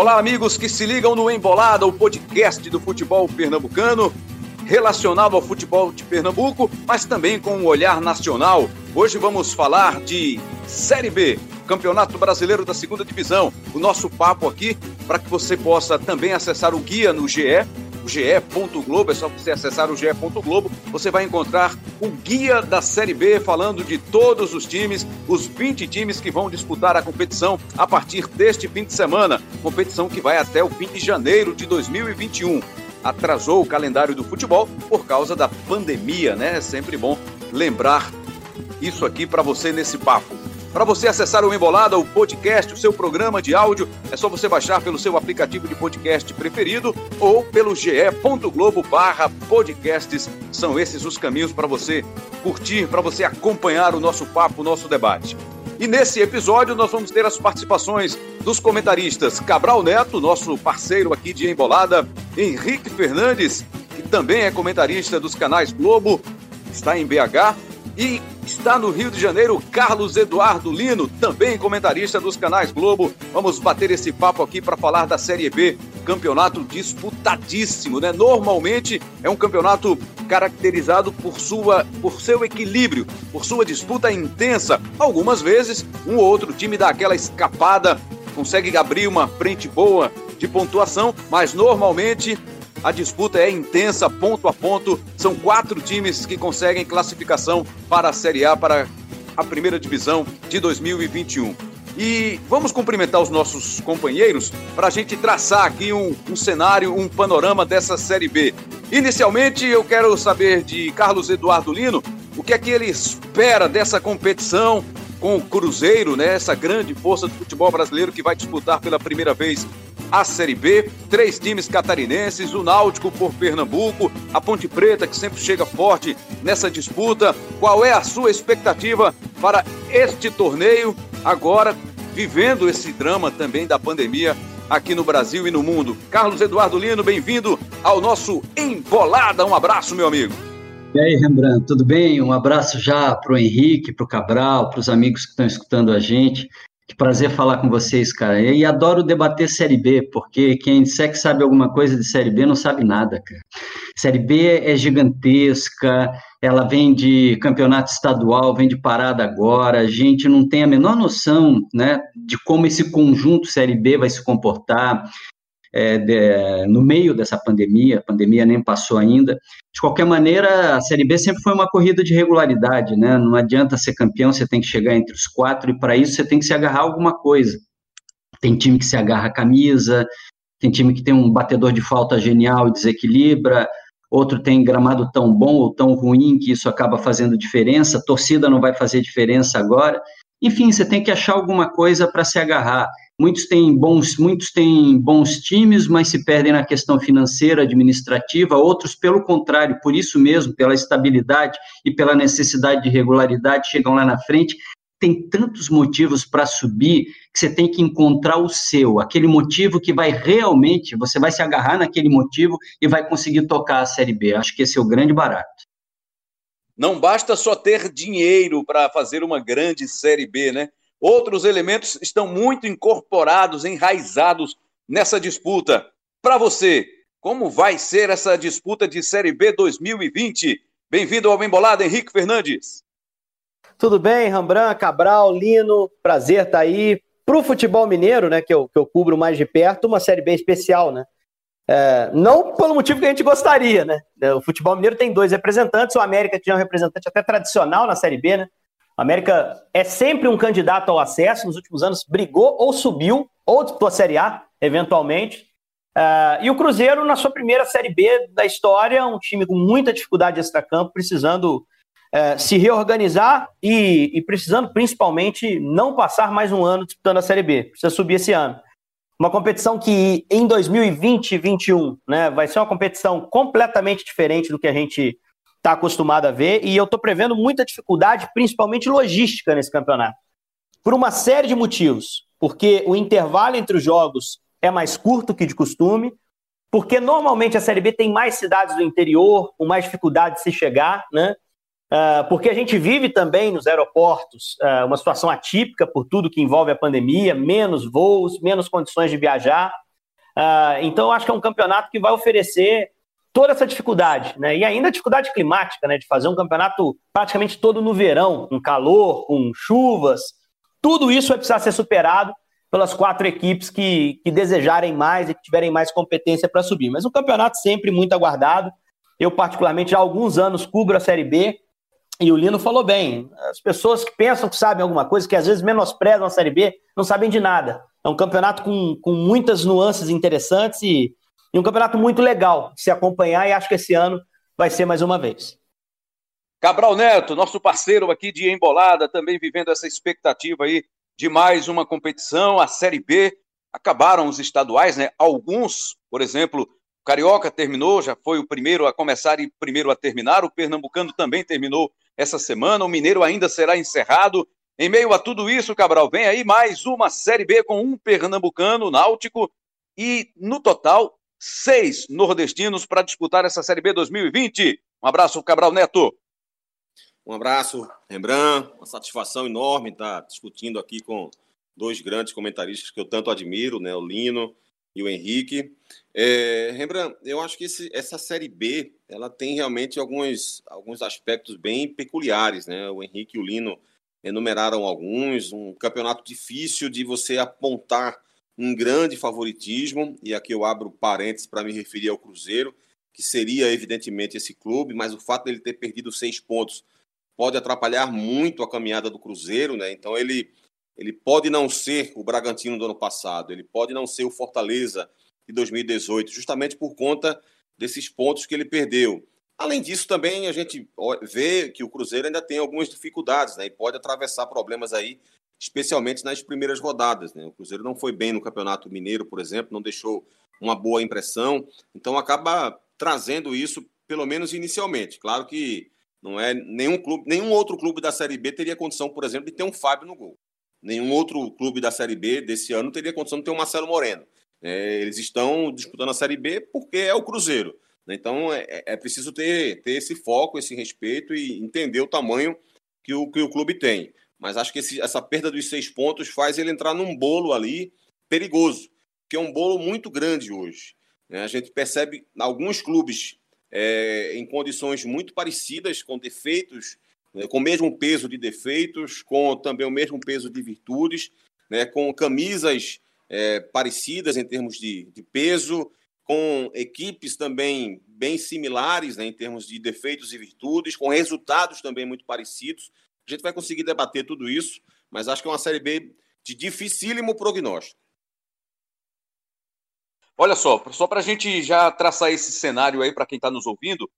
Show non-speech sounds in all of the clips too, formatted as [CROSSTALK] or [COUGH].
Olá, amigos que se ligam no Embolada, o podcast do futebol pernambucano, relacionado ao futebol de Pernambuco, mas também com um olhar nacional. Hoje vamos falar de Série B, Campeonato Brasileiro da Segunda Divisão. O nosso papo aqui para que você possa também acessar o guia no GE ge.globo, é só você acessar o ge.globo, você vai encontrar o guia da Série B falando de todos os times, os 20 times que vão disputar a competição a partir deste fim de semana, competição que vai até o fim de janeiro de 2021. Atrasou o calendário do futebol por causa da pandemia, né? É sempre bom lembrar isso aqui para você nesse papo. Para você acessar o Embolada, o podcast, o seu programa de áudio, é só você baixar pelo seu aplicativo de podcast preferido ou pelo ge.globo barra podcasts. São esses os caminhos para você curtir, para você acompanhar o nosso papo, o nosso debate. E nesse episódio nós vamos ter as participações dos comentaristas Cabral Neto, nosso parceiro aqui de Embolada, Henrique Fernandes, que também é comentarista dos canais Globo, está em BH, e está no Rio de Janeiro Carlos Eduardo Lino, também comentarista dos canais Globo. Vamos bater esse papo aqui para falar da Série B, campeonato disputadíssimo, né? Normalmente é um campeonato caracterizado por sua por seu equilíbrio, por sua disputa intensa. Algumas vezes um ou outro time dá aquela escapada, consegue abrir uma frente boa de pontuação, mas normalmente a disputa é intensa, ponto a ponto. São quatro times que conseguem classificação para a Série A, para a primeira divisão de 2021. E vamos cumprimentar os nossos companheiros para a gente traçar aqui um, um, cenário, um panorama dessa Série B. Inicialmente, eu quero saber de Carlos Eduardo Lino o que é que ele espera dessa competição com o Cruzeiro, né, essa grande força do futebol brasileiro que vai disputar pela primeira vez a Série B, três times catarinenses, o Náutico por Pernambuco, a Ponte Preta que sempre chega forte nessa disputa. Qual é a sua expectativa para este torneio agora vivendo esse drama também da pandemia aqui no Brasil e no mundo? Carlos Eduardo Lino, bem-vindo ao nosso Embolada. Um abraço, meu amigo. E aí, Rembrandt, tudo bem? Um abraço já para o Henrique, para o Cabral, para os amigos que estão escutando a gente. Que prazer falar com vocês, cara. E adoro debater Série B, porque quem disser que sabe alguma coisa de Série B não sabe nada, cara. Série B é gigantesca, ela vem de campeonato estadual, vem de parada agora, a gente não tem a menor noção né, de como esse conjunto Série B vai se comportar é, de, no meio dessa pandemia, a pandemia nem passou ainda. De qualquer maneira, a Série B sempre foi uma corrida de regularidade, né? Não adianta ser campeão, você tem que chegar entre os quatro, e para isso você tem que se agarrar a alguma coisa. Tem time que se agarra a camisa, tem time que tem um batedor de falta genial e desequilibra, outro tem gramado tão bom ou tão ruim que isso acaba fazendo diferença, torcida não vai fazer diferença agora. Enfim, você tem que achar alguma coisa para se agarrar. Muitos têm bons, muitos têm bons times, mas se perdem na questão financeira, administrativa, outros, pelo contrário, por isso mesmo, pela estabilidade e pela necessidade de regularidade, chegam lá na frente. Tem tantos motivos para subir que você tem que encontrar o seu, aquele motivo que vai realmente, você vai se agarrar naquele motivo e vai conseguir tocar a Série B. Acho que esse é o grande barato. Não basta só ter dinheiro para fazer uma grande Série B, né? Outros elementos estão muito incorporados, enraizados nessa disputa. Para você, como vai ser essa disputa de Série B 2020? Bem-vindo ao Embolada, Henrique Fernandes. Tudo bem, Rambran, Cabral, Lino, prazer estar tá aí. Para o futebol mineiro, né, que eu, que eu cubro mais de perto, uma Série B especial, né? É, não pelo motivo que a gente gostaria, né? O futebol mineiro tem dois representantes, o América tinha um representante até tradicional na Série B, né? América é sempre um candidato ao acesso, nos últimos anos brigou ou subiu, ou disputou a Série A, eventualmente. Uh, e o Cruzeiro, na sua primeira Série B da história, um time com muita dificuldade extra-campo, precisando uh, se reorganizar e, e, precisando, principalmente, não passar mais um ano disputando a Série B. Precisa subir esse ano. Uma competição que em 2020 e 2021 né, vai ser uma competição completamente diferente do que a gente está acostumado a ver, e eu estou prevendo muita dificuldade, principalmente logística, nesse campeonato. Por uma série de motivos. Porque o intervalo entre os jogos é mais curto que de costume, porque normalmente a Série B tem mais cidades do interior, com mais dificuldade de se chegar, né? Uh, porque a gente vive também nos aeroportos uh, uma situação atípica por tudo que envolve a pandemia, menos voos, menos condições de viajar. Uh, então, eu acho que é um campeonato que vai oferecer toda essa dificuldade, né? E ainda a dificuldade climática, né? De fazer um campeonato praticamente todo no verão, com calor, com chuvas. Tudo isso vai precisar ser superado pelas quatro equipes que, que desejarem mais e que tiverem mais competência para subir. Mas um campeonato sempre muito aguardado. Eu, particularmente, já há alguns anos cubro a Série B. E o Lino falou bem. As pessoas que pensam que sabem alguma coisa, que às vezes menosprezam a Série B, não sabem de nada. É um campeonato com, com muitas nuances interessantes e, e um campeonato muito legal de se acompanhar. E acho que esse ano vai ser mais uma vez. Cabral Neto, nosso parceiro aqui de Embolada, também vivendo essa expectativa aí de mais uma competição, a Série B. Acabaram os estaduais, né? Alguns, por exemplo, o Carioca terminou, já foi o primeiro a começar e primeiro a terminar. O Pernambucano também terminou essa semana. O Mineiro ainda será encerrado. Em meio a tudo isso, Cabral, vem aí mais uma Série B com um Pernambucano, Náutico, e no total, seis nordestinos para disputar essa Série B 2020. Um abraço, Cabral Neto. Um abraço, Rembrandt. Uma satisfação enorme estar discutindo aqui com dois grandes comentaristas que eu tanto admiro, né? O Lino e o Henrique. É, Rembrandt, eu acho que esse, essa Série B ela tem realmente alguns, alguns aspectos bem peculiares, né? O Henrique e o Lino enumeraram alguns. Um campeonato difícil de você apontar um grande favoritismo, e aqui eu abro parênteses para me referir ao Cruzeiro, que seria evidentemente esse clube, mas o fato dele ter perdido seis pontos pode atrapalhar muito a caminhada do Cruzeiro, né? Então ele ele pode não ser o Bragantino do ano passado, ele pode não ser o Fortaleza de 2018, justamente por conta desses pontos que ele perdeu. Além disso, também a gente vê que o Cruzeiro ainda tem algumas dificuldades, né? E pode atravessar problemas aí, especialmente nas primeiras rodadas. Né? O Cruzeiro não foi bem no Campeonato Mineiro, por exemplo, não deixou uma boa impressão, então acaba trazendo isso, pelo menos inicialmente. Claro que não é nenhum clube, nenhum outro clube da Série B teria condição, por exemplo, de ter um Fábio no gol. Nenhum outro clube da Série B desse ano teria condição de ter um Marcelo Moreno. É, eles estão disputando a Série B porque é o Cruzeiro. Então é, é, é preciso ter, ter esse foco, esse respeito e entender o tamanho que o, que o clube tem. Mas acho que esse, essa perda dos seis pontos faz ele entrar num bolo ali perigoso, que é um bolo muito grande hoje. A gente percebe alguns clubes é, em condições muito parecidas, com defeitos, né, com o mesmo peso de defeitos, com também o mesmo peso de virtudes, né, com camisas é, parecidas em termos de, de, peso, com equipes também bem similares né, em termos de defeitos e virtudes, com resultados também muito parecidos. A gente vai conseguir debater tudo isso, mas acho que é uma Série B de dificílimo prognóstico. Olha só, só para a gente já traçar esse cenário aí para quem está nos ouvindo,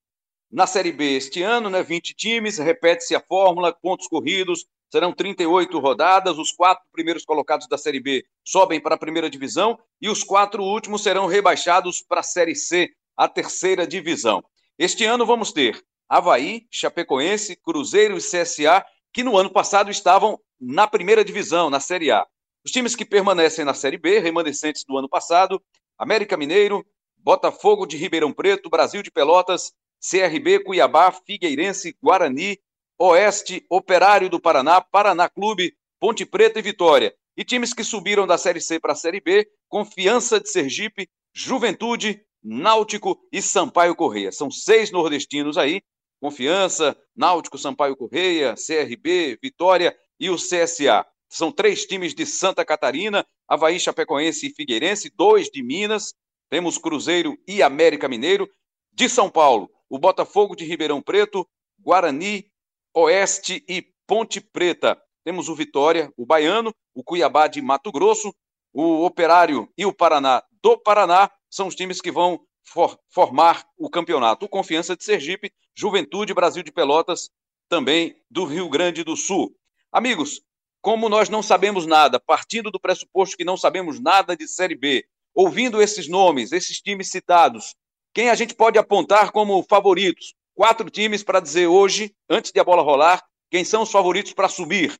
na Série B este ano, né, 20 times, repete-se a fórmula, pontos corridos, serão 38 rodadas, os quatro primeiros colocados da Série B sobem para a primeira divisão e os quatro últimos serão rebaixados para a Série C, a terceira divisão. Este ano vamos ter Havaí, Chapecoense, Cruzeiro e CSA, que no ano passado estavam na primeira divisão, na Série A. Os times que permanecem na Série B, remanescentes do ano passado, América Mineiro, Botafogo de Ribeirão Preto, Brasil de Pelotas, CRB, Cuiabá, Figueirense, Guarani, Oeste, Operário do Paraná, Paraná Clube, Ponte Preta e Vitória. E times que subiram da Série C para a Série B, Confiança de Sergipe, Juventude, Náutico e Sampaio Correia. São seis nordestinos aí. Confiança, Náutico, Sampaio Correia, CRB, Vitória e o CSA. São três times de Santa Catarina, Havaí, Chapecoense e Figueirense, dois de Minas, temos Cruzeiro e América Mineiro. De São Paulo, o Botafogo de Ribeirão Preto, Guarani, Oeste e Ponte Preta. Temos o Vitória, o Baiano, o Cuiabá de Mato Grosso, o Operário e o Paraná do Paraná são os times que vão for formar o campeonato. O Confiança de Sergipe, Juventude Brasil de Pelotas, também do Rio Grande do Sul. Amigos, como nós não sabemos nada, partindo do pressuposto que não sabemos nada de Série B, ouvindo esses nomes, esses times citados, quem a gente pode apontar como favoritos? Quatro times para dizer hoje, antes de a bola rolar, quem são os favoritos para subir.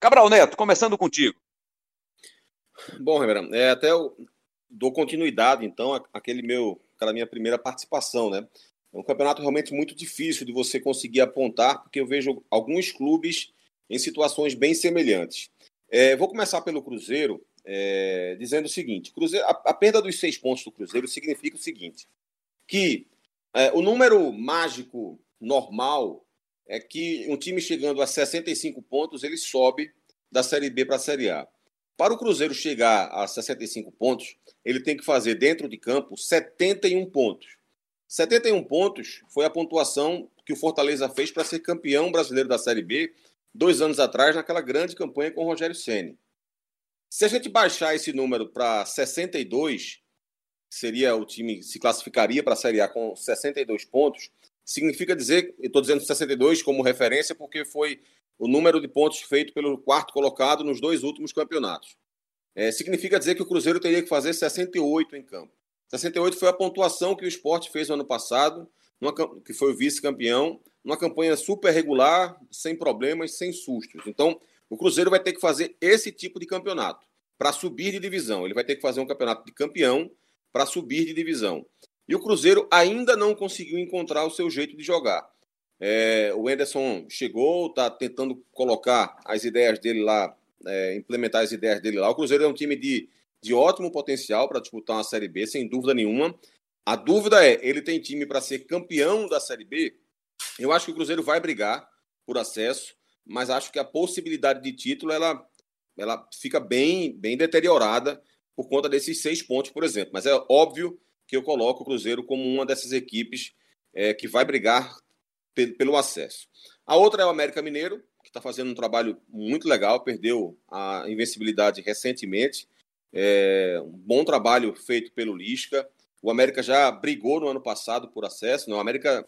Cabral Neto, começando contigo. Bom, Rembrandt, é, até eu dou continuidade, então, àquele meu, aquela minha primeira participação, né? É um campeonato realmente muito difícil de você conseguir apontar, porque eu vejo alguns clubes em situações bem semelhantes. É, vou começar pelo Cruzeiro, é, dizendo o seguinte: Cruzeiro, a, a, perda dos seis pontos do Cruzeiro significa o seguinte: que é, o número mágico normal é que um time chegando a 65 pontos ele sobe da Série B para a Série A. Para o Cruzeiro chegar a 65 pontos, ele tem que fazer dentro de campo 71 pontos. 71 pontos foi a pontuação que o Fortaleza fez para ser campeão brasileiro da Série B dois anos atrás, naquela grande campanha com o Rogério Ceni. Se a gente baixar esse número para 62, seria o time se classificaria para a Série A com 62 pontos. Significa dizer, eu estou dizendo 62 como referência porque foi o número de pontos feito pelo quarto colocado nos dois últimos campeonatos. É, significa dizer que o Cruzeiro teria que fazer 68 em campo. 68 foi a pontuação que o esporte fez no ano passado, numa, que foi vice-campeão, numa campanha super regular, sem problemas, sem sustos. Então, o Cruzeiro vai ter que fazer esse tipo de campeonato para subir de divisão. Ele vai ter que fazer um campeonato de campeão para subir de divisão. E o Cruzeiro ainda não conseguiu encontrar o seu jeito de jogar. É, o Enderson chegou, está tentando colocar as ideias dele lá, é, implementar as ideias dele lá. O Cruzeiro é um time de, de ótimo potencial para disputar uma Série B, sem dúvida nenhuma. A dúvida é: ele tem time para ser campeão da Série B? Eu acho que o Cruzeiro vai brigar por acesso, mas acho que a possibilidade de título ela, ela fica bem, bem deteriorada por conta desses seis pontos, por exemplo. Mas é óbvio que eu coloco o Cruzeiro como uma dessas equipes é, que vai brigar pelo acesso. A outra é o América Mineiro, que está fazendo um trabalho muito legal, perdeu a invencibilidade recentemente. É, um bom trabalho feito pelo Lisca. O América já brigou no ano passado por acesso. Né? O América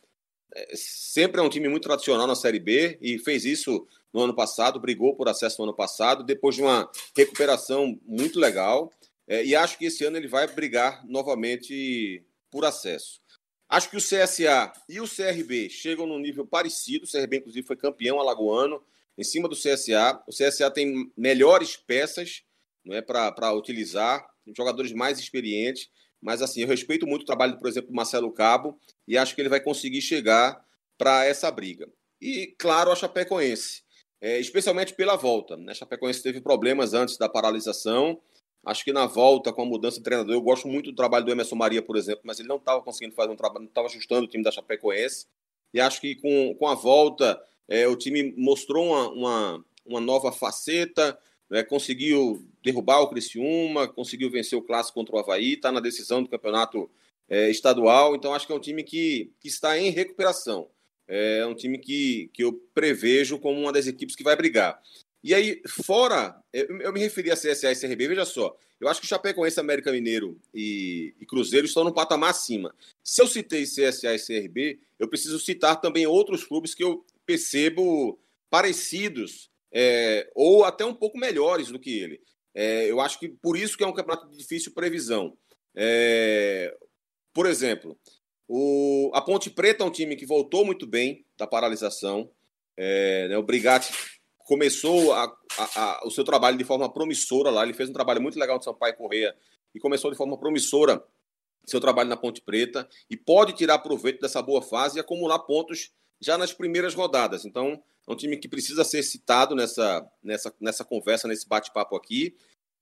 é, sempre é um time muito tradicional na Série B e fez isso no ano passado, brigou por acesso no ano passado, depois de uma recuperação muito legal. É, e acho que esse ano ele vai brigar novamente por acesso. Acho que o CSA e o CRB chegam num nível parecido. O CRB, inclusive, foi campeão alagoano em cima do CSA. O CSA tem melhores peças não é, para utilizar, jogadores mais experientes. Mas, assim, eu respeito muito o trabalho, por exemplo, do Marcelo Cabo e acho que ele vai conseguir chegar para essa briga. E, claro, a Chapecoense, é, especialmente pela volta. Né? A Chapecoense teve problemas antes da paralisação Acho que na volta, com a mudança de treinador, eu gosto muito do trabalho do Emerson Maria, por exemplo, mas ele não estava conseguindo fazer um trabalho, não estava ajustando o time da Chapecoense. E acho que com, com a volta, é, o time mostrou uma, uma, uma nova faceta, né, conseguiu derrubar o Criciúma, conseguiu vencer o clássico contra o Havaí, está na decisão do campeonato é, estadual. Então, acho que é um time que, que está em recuperação. É um time que, que eu prevejo como uma das equipes que vai brigar. E aí, fora, eu, eu me referi a CSA e CRB, veja só, eu acho que Chapecoense, América Mineiro e, e, Cruzeiro estão no patamar acima. Se eu citei CSA e CRB, eu preciso citar também outros clubes que eu percebo parecidos é, ou até um pouco melhores do que ele. É, eu acho que por isso que é um campeonato de difícil previsão. É, por exemplo, o, a Ponte Preta é um time que voltou muito bem da paralisação. É, né, o Brigatti começou a, a, a, o seu trabalho de forma promissora lá. Ele fez um trabalho muito legal no Sampaio Correia e começou de forma promissora seu trabalho na Ponte Preta e pode tirar proveito dessa boa fase e acumular pontos já nas primeiras rodadas. Então, é um time que precisa ser citado nessa, nessa, nessa conversa, nesse bate-papo aqui.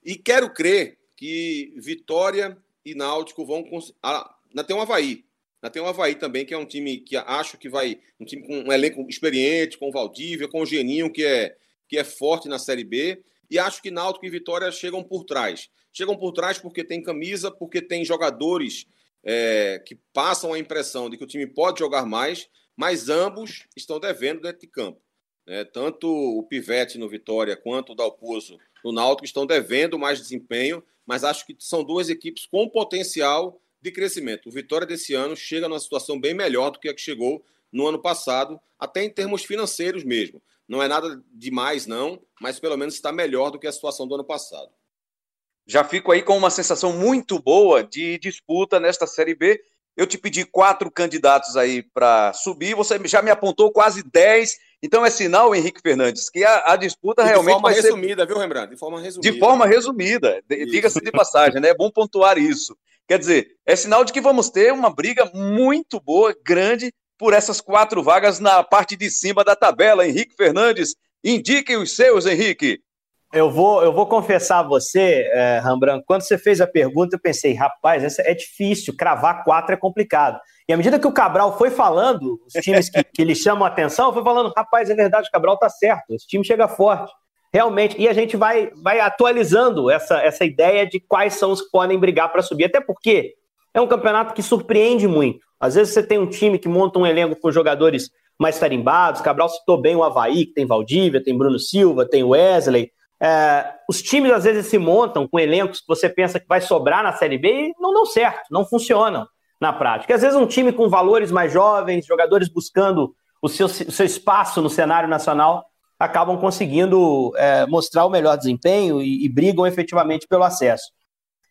E quero crer que Vitória e Náutico vão. Ah, tem um Havaí. Ainda tem o Havaí também, que é um time que acho que vai. Um time com um elenco experiente, com o Valdívia, com o Geninho, que é, que é forte na Série B. E acho que Náutico e Vitória chegam por trás. Chegam por trás porque tem camisa, porque tem jogadores é, que passam a impressão de que o time pode jogar mais, mas ambos estão devendo dentro de campo. É, tanto o Pivete no Vitória quanto o Dalpozo no Náutico estão devendo mais desempenho, mas acho que são duas equipes com potencial de crescimento. O Vitória desse ano chega numa situação bem melhor do que a que chegou no ano passado, até em termos financeiros mesmo. Não é nada demais, não, mas pelo menos está melhor do que a situação do ano passado. Já fico aí com uma sensação muito boa de disputa nesta Série B. Eu te pedi quatro candidatos aí para subir, você já me apontou quase dez. Então é sinal, Henrique Fernandes, que a, a disputa e realmente ser. De forma resumida, viu, Rembrandt? De forma resumida. De forma resumida, diga-se de passagem, né? É bom pontuar isso. Quer dizer, é sinal de que vamos ter uma briga muito boa, grande, por essas quatro vagas na parte de cima da tabela. Henrique Fernandes, indiquem os seus, Henrique. Eu vou, eu vou confessar a você, é, Rembrandt, quando você fez a pergunta, eu pensei, rapaz, essa é difícil, cravar quatro é complicado. E à medida que o Cabral foi falando, os times que, que lhe chamam a atenção, foi falando, rapaz, é verdade, o Cabral tá certo, esse time chega forte. Realmente, e a gente vai, vai atualizando essa, essa ideia de quais são os que podem brigar para subir, até porque é um campeonato que surpreende muito. Às vezes você tem um time que monta um elenco com jogadores mais tarimbados, Cabral citou bem o Havaí, que tem Valdívia, tem Bruno Silva, tem Wesley, é, os times às vezes se montam com elencos que você pensa que vai sobrar na Série B e não dão certo, não funcionam na prática. Às vezes um time com valores mais jovens, jogadores buscando o seu, o seu espaço no cenário nacional, acabam conseguindo é, mostrar o melhor desempenho e, e brigam efetivamente pelo acesso.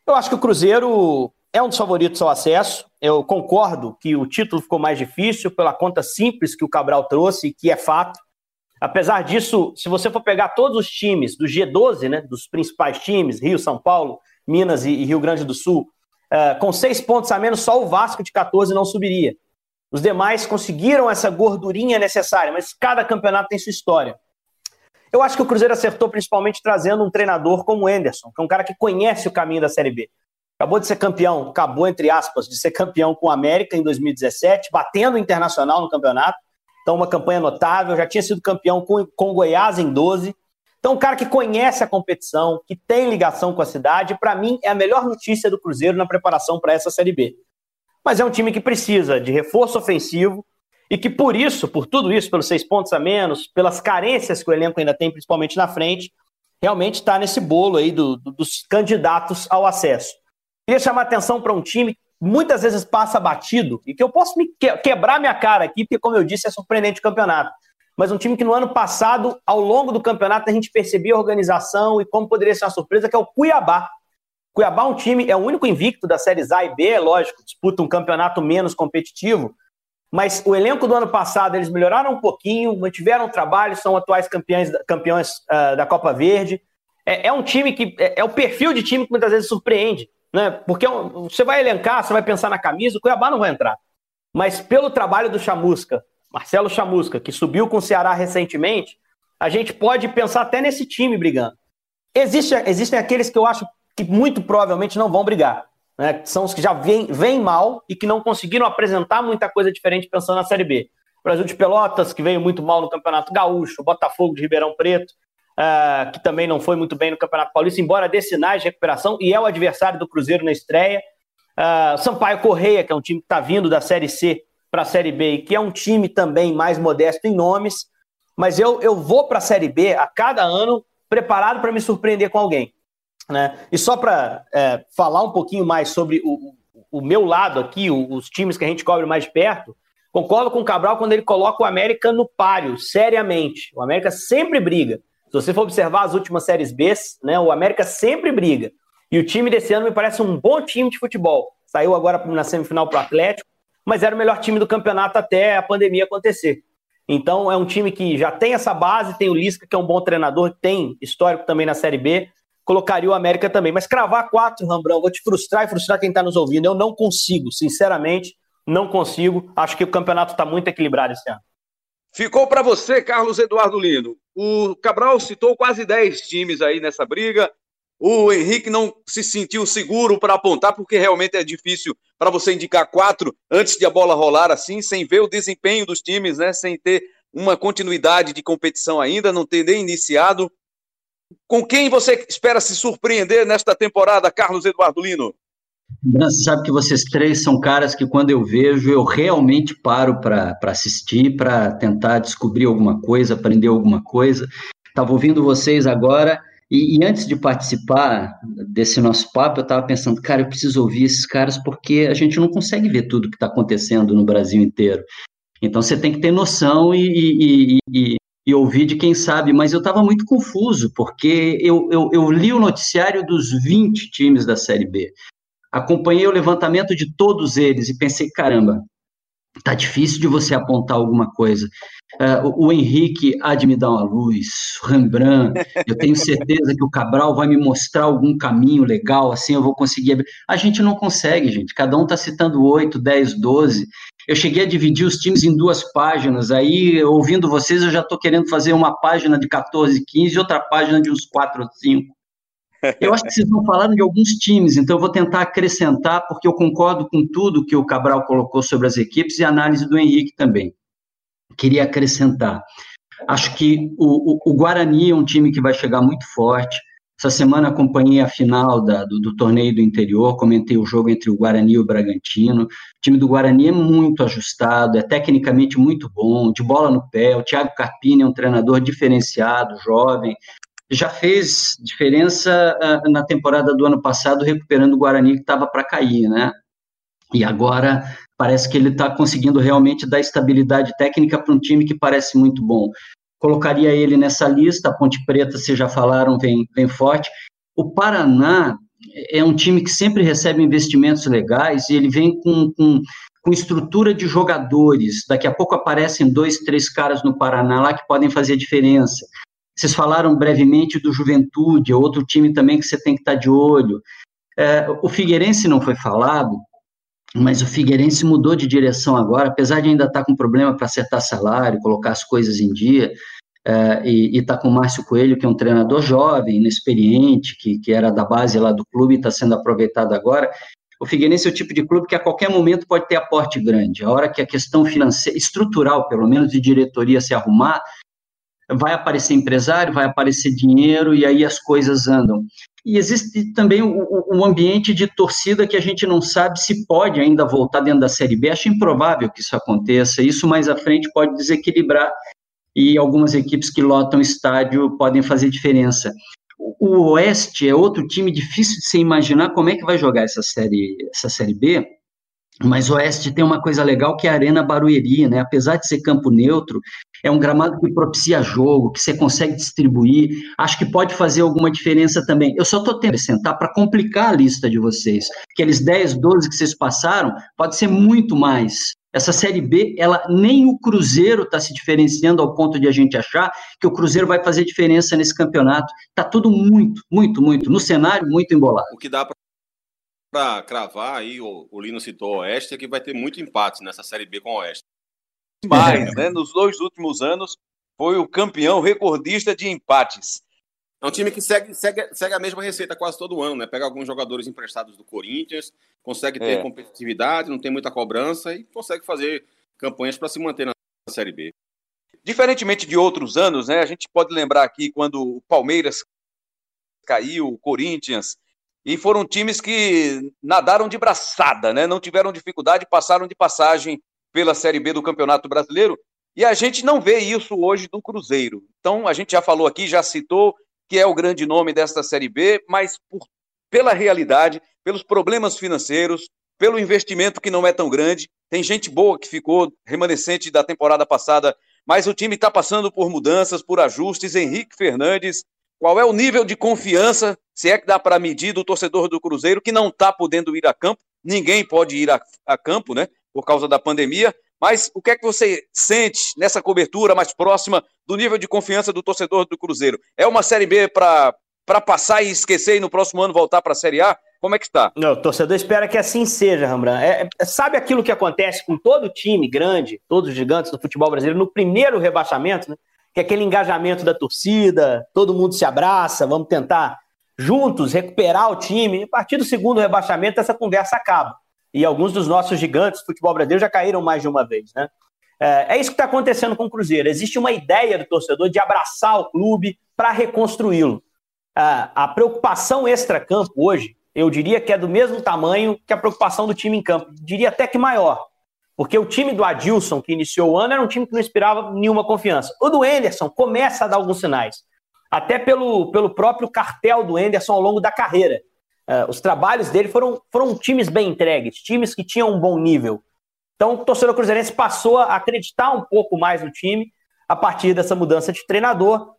Eu acho que o Cruzeiro é um dos favoritos ao acesso. Eu concordo que o título ficou mais difícil pela conta simples que o Cabral trouxe, que é fato. Apesar disso, se você for pegar todos os times do G12, né, dos principais times, Rio, São Paulo, Minas e, Rio Grande do Sul, uh, com seis pontos a menos, só o Vasco de 14 não subiria. Os demais conseguiram essa gordurinha necessária, mas cada campeonato tem sua história. Eu acho que o Cruzeiro acertou principalmente trazendo um treinador como o Enderson, que é um cara que conhece o caminho da Série B. Acabou de ser campeão, acabou, entre aspas, de ser campeão com o América em 2017, batendo o Internacional no campeonato. Então, uma campanha notável. Já tinha sido campeão com, com o Goiás em 12. Então, um cara que conhece a competição, que tem ligação com a cidade, para mim é a melhor notícia do Cruzeiro na preparação para essa Série B. Mas é um time que precisa de reforço ofensivo e que, por isso, por tudo isso, pelos seis pontos a menos, pelas carências que o elenco ainda tem, principalmente na frente, realmente está nesse bolo aí do, do, dos candidatos ao acesso. Queria chamar atenção para um time muitas vezes passa batido e que eu posso me que quebrar minha cara aqui, porque, como eu disse, é surpreendente o campeonato. Mas um time que no ano passado, ao longo do campeonato, a gente percebia a organização e como poderia ser uma surpresa, que é o Cuiabá. Cuiabá é um time, é o único invicto das séries A e B, lógico, disputa um campeonato menos competitivo, mas o elenco do ano passado eles melhoraram um pouquinho, mantiveram o trabalho, são atuais campeões, campeões uh, da Copa Verde. É, é um time que é, é o perfil de time que muitas vezes surpreende né? Porque você vai elencar, você vai pensar na camisa, o Cuiabá não vai entrar. Mas pelo trabalho do Chamusca, Marcelo Chamusca, que subiu com o Ceará recentemente, a gente pode pensar até nesse time brigando. Existe, existem aqueles que eu acho que muito provavelmente não vão brigar. Né? São os que já vêm, vêm mal e que não conseguiram apresentar muita coisa diferente pensando na Série B. O Brasil de Pelotas, que veio muito mal no Campeonato Gaúcho, o Botafogo de Ribeirão Preto, uh, que também não foi muito bem no Campeonato Paulista, embora dê sinais de recuperação, e é o adversário do Cruzeiro na estreia. Uh, Sampaio Correia, que é um time que está vindo da Série C para a Série B, e que é um time também mais modesto em nomes, mas eu, eu vou para a Série B a cada ano preparado para me surpreender com alguém. Né? E só para é, falar um pouquinho mais sobre o, o meu lado aqui, os times que a gente cobre mais perto, concordo com o Cabral quando ele coloca o América no páreo, seriamente. O América sempre briga. Se você for observar as últimas séries B, né, o América sempre briga. E o time desse ano me parece um bom time de futebol. Saiu agora na semifinal para o Atlético, mas era o melhor time do campeonato até a pandemia acontecer. Então é um time que já tem essa base, tem o Lisca, que é um bom treinador, tem histórico também na Série B. Colocaria o América também. Mas cravar quatro, Rambrão, vou te frustrar e frustrar quem está nos ouvindo. Eu não consigo, sinceramente, não consigo. Acho que o campeonato está muito equilibrado esse ano. Ficou para você, Carlos Eduardo Lino. O Cabral citou quase 10 times aí nessa briga. O Henrique não se sentiu seguro para apontar, porque realmente é difícil para você indicar quatro antes de a bola rolar assim, sem ver o desempenho dos times, né? Sem ter uma continuidade de competição ainda, não ter nem iniciado. Com quem você espera se surpreender nesta temporada, Carlos Eduardo Lino? Você sabe que vocês três são caras que, quando eu vejo, eu realmente paro para assistir, para tentar descobrir alguma coisa, aprender alguma coisa. Estava ouvindo vocês agora, e, e, antes de participar desse nosso papo, eu estava pensando, cara, eu preciso ouvir esses caras porque a gente não consegue ver tudo que está acontecendo no Brasil inteiro. Então você tem que ter noção e, e, e ouvir de quem sabe, mas eu estava muito confuso, porque eu, eu, eu, li o noticiário dos 20 times da Série B acompanhei o levantamento de todos eles e pensei, caramba, tá difícil de você apontar alguma coisa. Uh, o, Henrique há de me dar uma luz, o Rembrandt, eu tenho certeza que o Cabral vai me mostrar algum caminho legal, assim eu vou conseguir. A gente não consegue, gente. Cada um está citando 8, 10, 12. Eu cheguei a dividir os times em duas páginas. Aí, ouvindo vocês, eu já estou querendo fazer uma página de 14, 15 e outra página de uns 4 ou 5. Eu acho que vocês não falaram de alguns times, então eu vou tentar acrescentar, porque eu concordo com tudo que o Cabral colocou sobre as equipes e a análise do Henrique também. Queria acrescentar. Acho que o, o, o Guarani é um time que vai chegar muito forte. Essa semana acompanhei a final da, do, do, torneio do interior, comentei o jogo entre o Guarani e o Bragantino. O time do Guarani é muito ajustado, é tecnicamente muito bom, de bola no pé. O Thiago Carpini é um treinador diferenciado, jovem. Já fez diferença uh, na temporada do ano passado, recuperando o Guarani que estava para cair, né? E agora parece que ele está conseguindo realmente dar estabilidade técnica para um time que parece muito bom colocaria ele nessa lista. A Ponte Preta, vocês já falaram, vem, vem forte. O Paraná é um time que sempre recebe investimentos legais e ele vem com, com, com estrutura de jogadores. Daqui a pouco aparecem dois, três caras no Paraná lá que podem fazer diferença. Vocês falaram brevemente do Juventude, é outro time também que você tem que estar de olho. É, o Figueirense não foi falado, mas o Figueirense mudou de direção agora, apesar de ainda estar com problema para acertar salário, colocar as coisas em dia, uh, e está com o Márcio Coelho, que é um treinador jovem, inexperiente, que, que era da base lá do clube e está sendo aproveitado agora. O Figueirense é o tipo de clube que a qualquer momento pode ter aporte grande. A hora que a questão financeira, estrutural, pelo menos de diretoria se arrumar, vai aparecer empresário, vai aparecer dinheiro e aí as coisas andam. E existe também o, ambiente de torcida que a gente não sabe se pode ainda voltar dentro da Série B. Acho improvável que isso aconteça. Isso mais à frente pode desequilibrar e algumas equipes que lotam estádio podem fazer diferença. O Oeste é outro time difícil de se imaginar como é que vai jogar essa série, essa série B, mas o Oeste tem uma coisa legal que é a Arena Barueri, né? Apesar de ser campo neutro, é um gramado que propicia jogo, que você consegue distribuir. Acho que pode fazer alguma diferença também. Eu só estou tentando acrescentar para complicar a lista de vocês. Aqueles 10, 12 que vocês passaram, pode ser muito mais. Essa Série B, ela nem o Cruzeiro está se diferenciando ao ponto de a gente achar que o Cruzeiro vai fazer diferença nesse campeonato. Está tudo muito, muito, muito, no cenário, muito embolado. O que dá para cravar aí, o, o Lino citou o Oeste, é que vai ter muito empate nessa Série B com o Oeste. Mais, né? Nos dois últimos anos, foi o campeão recordista de empates. É um time que segue, segue, segue a mesma receita quase todo ano, né? Pega alguns jogadores emprestados do Corinthians, consegue ter é. competitividade, não tem muita cobrança e consegue fazer campanhas para se manter na Série B. Diferentemente de outros anos, né? A gente pode lembrar aqui quando o Palmeiras caiu, o Corinthians, e foram times que nadaram de braçada, né? Não tiveram dificuldade, passaram de passagem pela Série B do Campeonato Brasileiro. E a gente não vê isso hoje do Cruzeiro. Então, a gente já falou aqui, já citou que é o grande nome desta Série B, mas por, pela realidade, pelos problemas financeiros, pelo investimento que não é tão grande. Tem gente boa que ficou remanescente da temporada passada, mas o time está passando por mudanças, por ajustes. Henrique Fernandes, qual é o nível de confiança, se é que dá para medir, do torcedor do Cruzeiro que não está podendo ir a campo? Ninguém pode ir a, a campo, né? Por causa da pandemia, mas o que é que você sente nessa cobertura mais próxima do nível de confiança do torcedor do Cruzeiro? É uma Série B para passar e esquecer e no próximo ano voltar para a Série A? Como é que está? Não, o torcedor espera que assim seja, Rembrandt. É, é, sabe aquilo que acontece com todo time grande, todos os gigantes do futebol brasileiro, no primeiro rebaixamento, né? que é aquele engajamento da torcida, todo mundo se abraça, vamos tentar juntos recuperar o time. a partir do segundo rebaixamento, essa conversa acaba e alguns dos nossos gigantes do futebol brasileiro já caíram mais de uma vez, né? É, é isso que está acontecendo com o Cruzeiro. Existe uma ideia do torcedor de abraçar o clube para reconstruí-lo. A preocupação extra-campo hoje, eu diria que é do mesmo tamanho que a preocupação do time em campo. Diria até que maior. Porque o time do Adilson, que iniciou o ano, era um time que não inspirava nenhuma confiança. O do Enderson começa a dar alguns sinais. Até pelo, pelo próprio cartel do Enderson ao longo da carreira. Uh, os trabalhos dele foram, foram times bem entregues, times que tinham um bom nível. Então, o torcedor cruzeirense passou a acreditar um pouco mais no time a partir dessa mudança de treinador,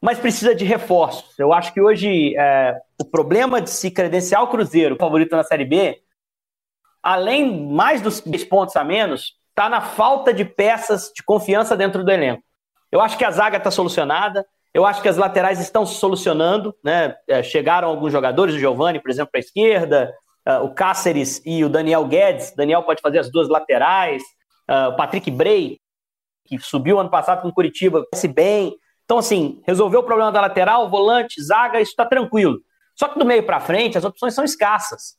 mas precisa de reforços. Eu acho que hoje é, o problema de se credenciar o Cruzeiro favorito na Série B, além mais dos pontos a menos, está na falta de peças de confiança dentro do elenco. Eu acho que a zaga está solucionada, eu acho que as laterais estão se solucionando, né? É, chegaram alguns jogadores, o Giovani, por exemplo, para a esquerda, uh, o Cáceres e o Daniel Guedes. Daniel pode fazer as duas laterais. uh, Patrick Bray, que subiu ano passado com o Curitiba, se bem. Então, assim, resolveu o problema da lateral, volante, zaga, isso está tranquilo. Só que do meio para frente, as opções são escassas.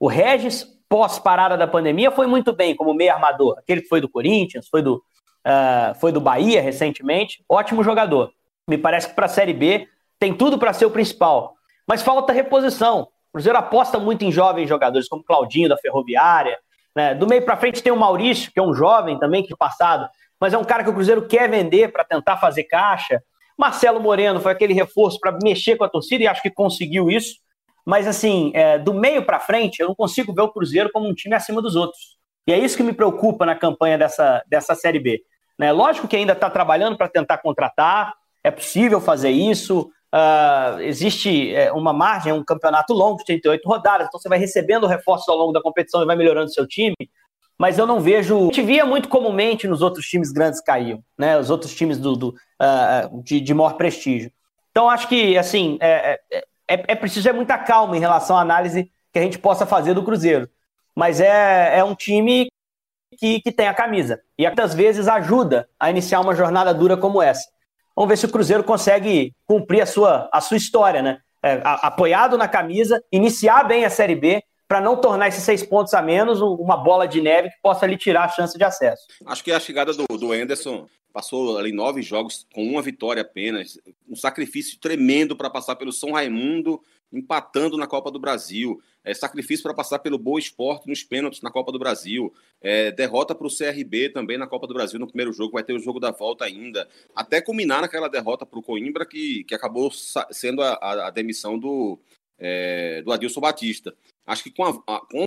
O Regis, pós-parada da pandemia, foi muito bem como meio armador. Aquele que foi do Corinthians, foi do, uh, foi do Bahia recentemente. Ótimo jogador. Me parece que para a Série B tem tudo para ser o principal. Mas falta reposição. O Cruzeiro aposta muito em jovens jogadores, como Claudinho da Ferroviária. Né? Do meio para frente tem o Maurício, que é um jovem também, que passado, mas é um cara que o Cruzeiro quer vender para tentar fazer caixa. Marcelo Moreno foi aquele reforço para mexer com a torcida e acho que conseguiu isso. Mas, assim, é, do meio para frente, eu não consigo ver o Cruzeiro como um time acima dos outros. E é isso que me preocupa na campanha dessa, dessa Série B. Né? Lógico que ainda está trabalhando para tentar contratar, é possível fazer isso. Uh, existe é, uma margem, um campeonato longo, de 38 rodadas, então você vai recebendo reforços ao longo da competição e vai melhorando seu time. Mas eu não vejo. A gente via muito comumente nos outros times grandes caíam, né? Os outros times do, do uh, de, de maior prestígio. Então acho que assim é, é, é, é preciso ter muita calma em relação à análise que a gente possa fazer do Cruzeiro. Mas é, é um time que, que tem a camisa. E muitas vezes ajuda a iniciar uma jornada dura como essa. Vamos ver se o Cruzeiro consegue cumprir a sua, a sua história, né? É, a, apoiado na camisa, iniciar bem a Série B, para não tornar esses seis pontos a menos uma bola de neve que possa lhe tirar a chance de acesso. Acho que a chegada do, do Anderson passou ali nove jogos com uma vitória apenas, um sacrifício tremendo para passar pelo São Raimundo, empatando na Copa do Brasil, é, sacrifício para passar pelo Boa Esporte nos pênaltis na Copa do Brasil, é, derrota para o CRB também na Copa do Brasil no primeiro jogo, vai ter o jogo da volta ainda, até culminar naquela derrota para o Coimbra que, que acabou sendo a, a, a demissão do, é, do Adilson Batista. Acho que com, a, com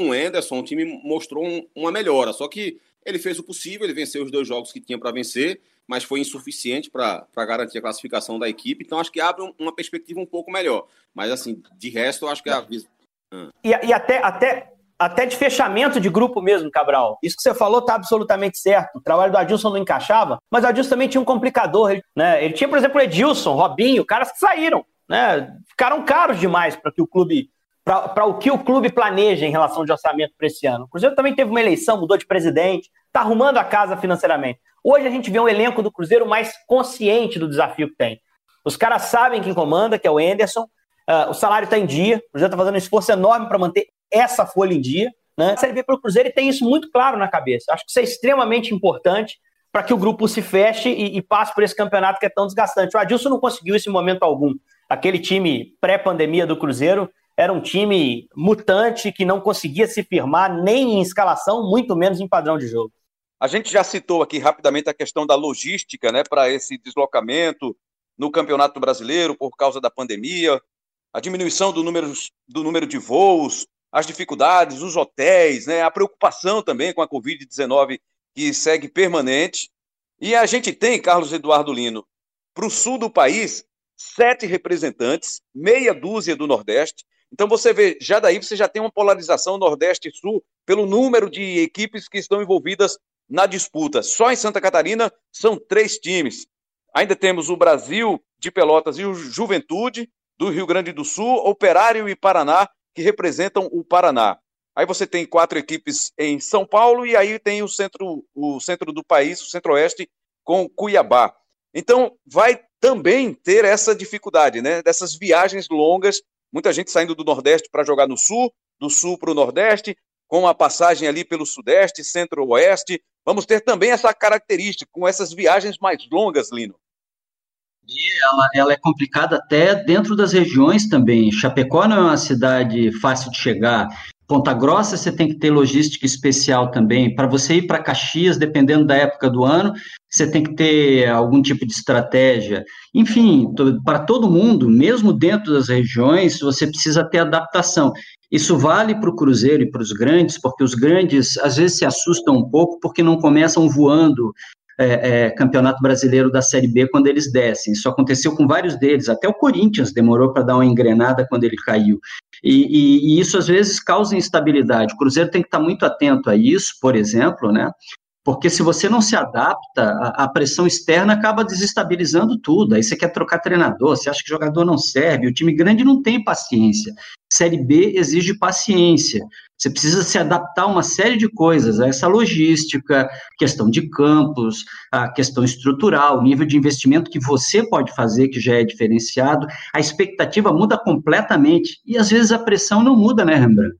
o Anderson, o time mostrou um, uma melhora. Só que ele fez o possível, ele venceu os dois jogos que tinha para vencer, mas foi insuficiente para garantir a classificação da equipe. Então, acho que abre uma perspectiva um pouco melhor. Mas, assim, de resto, eu acho que a. Ah. E, e até, até, até de fechamento de grupo mesmo, Cabral. Isso que você falou está absolutamente certo. O trabalho do Adilson não encaixava, mas o Adilson também tinha um complicador. Ele, né? ele tinha, por exemplo, o Edilson, Robinho, caras que saíram. Né? Ficaram caros demais para que o clube para o que o clube planeja em relação de orçamento para esse ano. O Cruzeiro também teve uma eleição, mudou de presidente, está arrumando a casa financeiramente. Hoje a gente vê um elenco do Cruzeiro mais consciente do desafio que tem. Os caras sabem quem comanda, que é o Enderson, uh, o salário está em dia, o Cruzeiro está fazendo um esforço enorme para manter essa folha em dia. Né? A Série B para o Cruzeiro e tem isso muito claro na cabeça. Acho que isso é extremamente importante para que o grupo se feche e, e, passe por esse campeonato que é tão desgastante. O Adilson não conseguiu isso em momento algum. Aquele time pré-pandemia do Cruzeiro era um time mutante que não conseguia se firmar nem em escalação, muito menos em padrão de jogo. A gente já citou aqui rapidamente a questão da logística, né, para esse deslocamento no Campeonato Brasileiro por causa da pandemia, a diminuição do número, do número de voos, as dificuldades, os hotéis, né, a preocupação também com a Covid-19 que segue permanente. E a gente tem, Carlos Eduardo Lino, para o sul do país, sete representantes, meia dúzia do Nordeste, então você vê, já daí você já tem uma polarização Nordeste e Sul pelo número de equipes que estão envolvidas na disputa. Só em Santa Catarina são três times. Ainda temos o Brasil de Pelotas e o Juventude do Rio Grande do Sul, Operário e Paraná, que representam o Paraná. Aí você tem quatro equipes em São Paulo e aí tem o centro, o centro do país, o centro-oeste, com Cuiabá. Então vai também ter essa dificuldade, né? Dessas viagens longas muita gente saindo do Nordeste para jogar no Sul, do Sul para o Nordeste, com uma passagem ali pelo Sudeste, Centro-Oeste. Vamos ter também essa característica, com essas viagens mais longas, Lino. Ela, ela, é complicada até dentro das regiões também. Chapecó não é uma cidade fácil de chegar. Ponta Grossa você tem que ter logística especial também. Para você ir para Caxias, dependendo da época do ano, você tem que ter algum tipo de estratégia. Enfim, para todo mundo, mesmo dentro das regiões, você precisa ter adaptação. Isso vale para o Cruzeiro e para os grandes, porque os grandes às vezes se assustam um pouco porque não começam voando é, é, Campeonato Brasileiro da Série B quando eles descem. Isso aconteceu com vários deles, até o Corinthians demorou para dar uma engrenada quando ele caiu. E, e, e, isso às vezes causa instabilidade. O Cruzeiro tem que estar muito atento a isso, por exemplo, né? Porque se você não se adapta, a, a, pressão externa acaba desestabilizando tudo. Aí você quer trocar treinador, você acha que jogador não serve. O time grande não tem paciência. Série B exige paciência. Você precisa se adaptar a uma série de coisas, a essa logística, questão de campos, a questão estrutural, o nível de investimento que você pode fazer, que já é diferenciado. A expectativa muda completamente. E às vezes a pressão não muda, né, Rembrandt?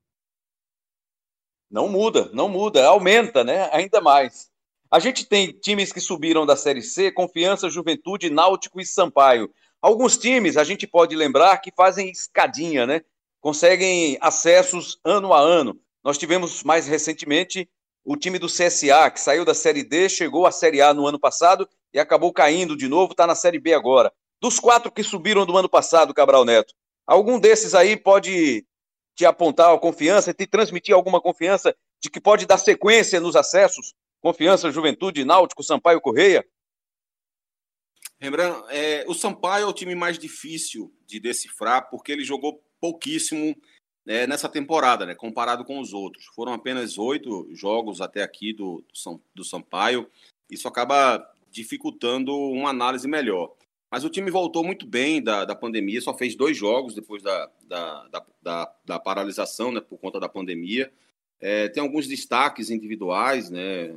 Não muda, não muda, aumenta, né? Ainda mais. A gente tem times que subiram da Série C, Confiança, Juventude, Náutico e Sampaio. Alguns times a gente pode lembrar que fazem escadinha, né? Conseguem acessos ano a ano. Nós tivemos mais recentemente o time do CSA, que saiu da Série D, chegou à Série A no ano passado e acabou caindo de novo, está na Série B agora. Dos quatro que subiram do ano passado, Cabral Neto, algum desses aí pode te apontar a confiança, te transmitir alguma confiança de que pode dar sequência nos acessos? Confiança, Juventude, Náutico, Sampaio, Correia? Rembrandt, é, o Sampaio é o time mais difícil de decifrar porque ele jogou pouquíssimo é, nessa temporada, né, comparado com os outros. Foram apenas oito jogos até aqui do, do, do Sampaio. Isso acaba dificultando uma análise melhor. Mas o time voltou muito bem da, da pandemia, só fez dois jogos depois da, da, da, da, da paralisação, né, por conta da pandemia. É, tem alguns destaques individuais, né,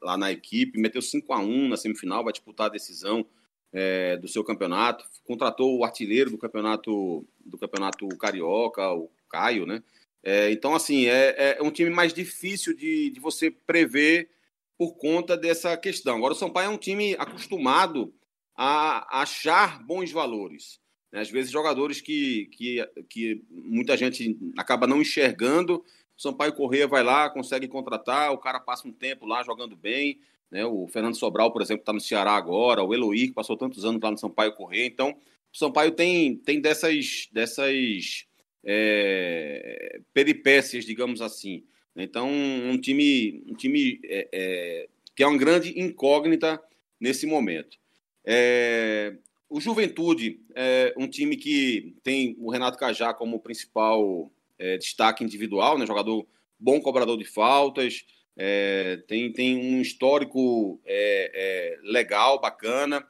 lá na equipe, meteu 5 a 1 na semifinal, vai disputar a decisão é, do seu campeonato, contratou o artilheiro do campeonato do campeonato carioca, o Caio, né? É, então, assim, é, é um time mais difícil de, de você prever por conta dessa questão. Agora, o Sampaio é um time acostumado a achar bons valores. Né? Às vezes, jogadores que, que, que muita gente acaba não enxergando. Sampaio Correia vai lá, consegue contratar, o cara passa um tempo lá jogando bem. Né? O Fernando Sobral, por exemplo, está no Ceará agora, o Eloy, que passou tantos anos lá no Sampaio Correia. Então, o Sampaio tem, tem dessas, dessas é, peripécias, digamos assim. Então, um time, um time é, é, que é uma grande incógnita nesse momento. É, o Juventude é um time que tem o Renato Cajá como principal é, destaque individual, né? jogador bom cobrador de faltas, é, tem, tem um histórico é, é, legal, bacana,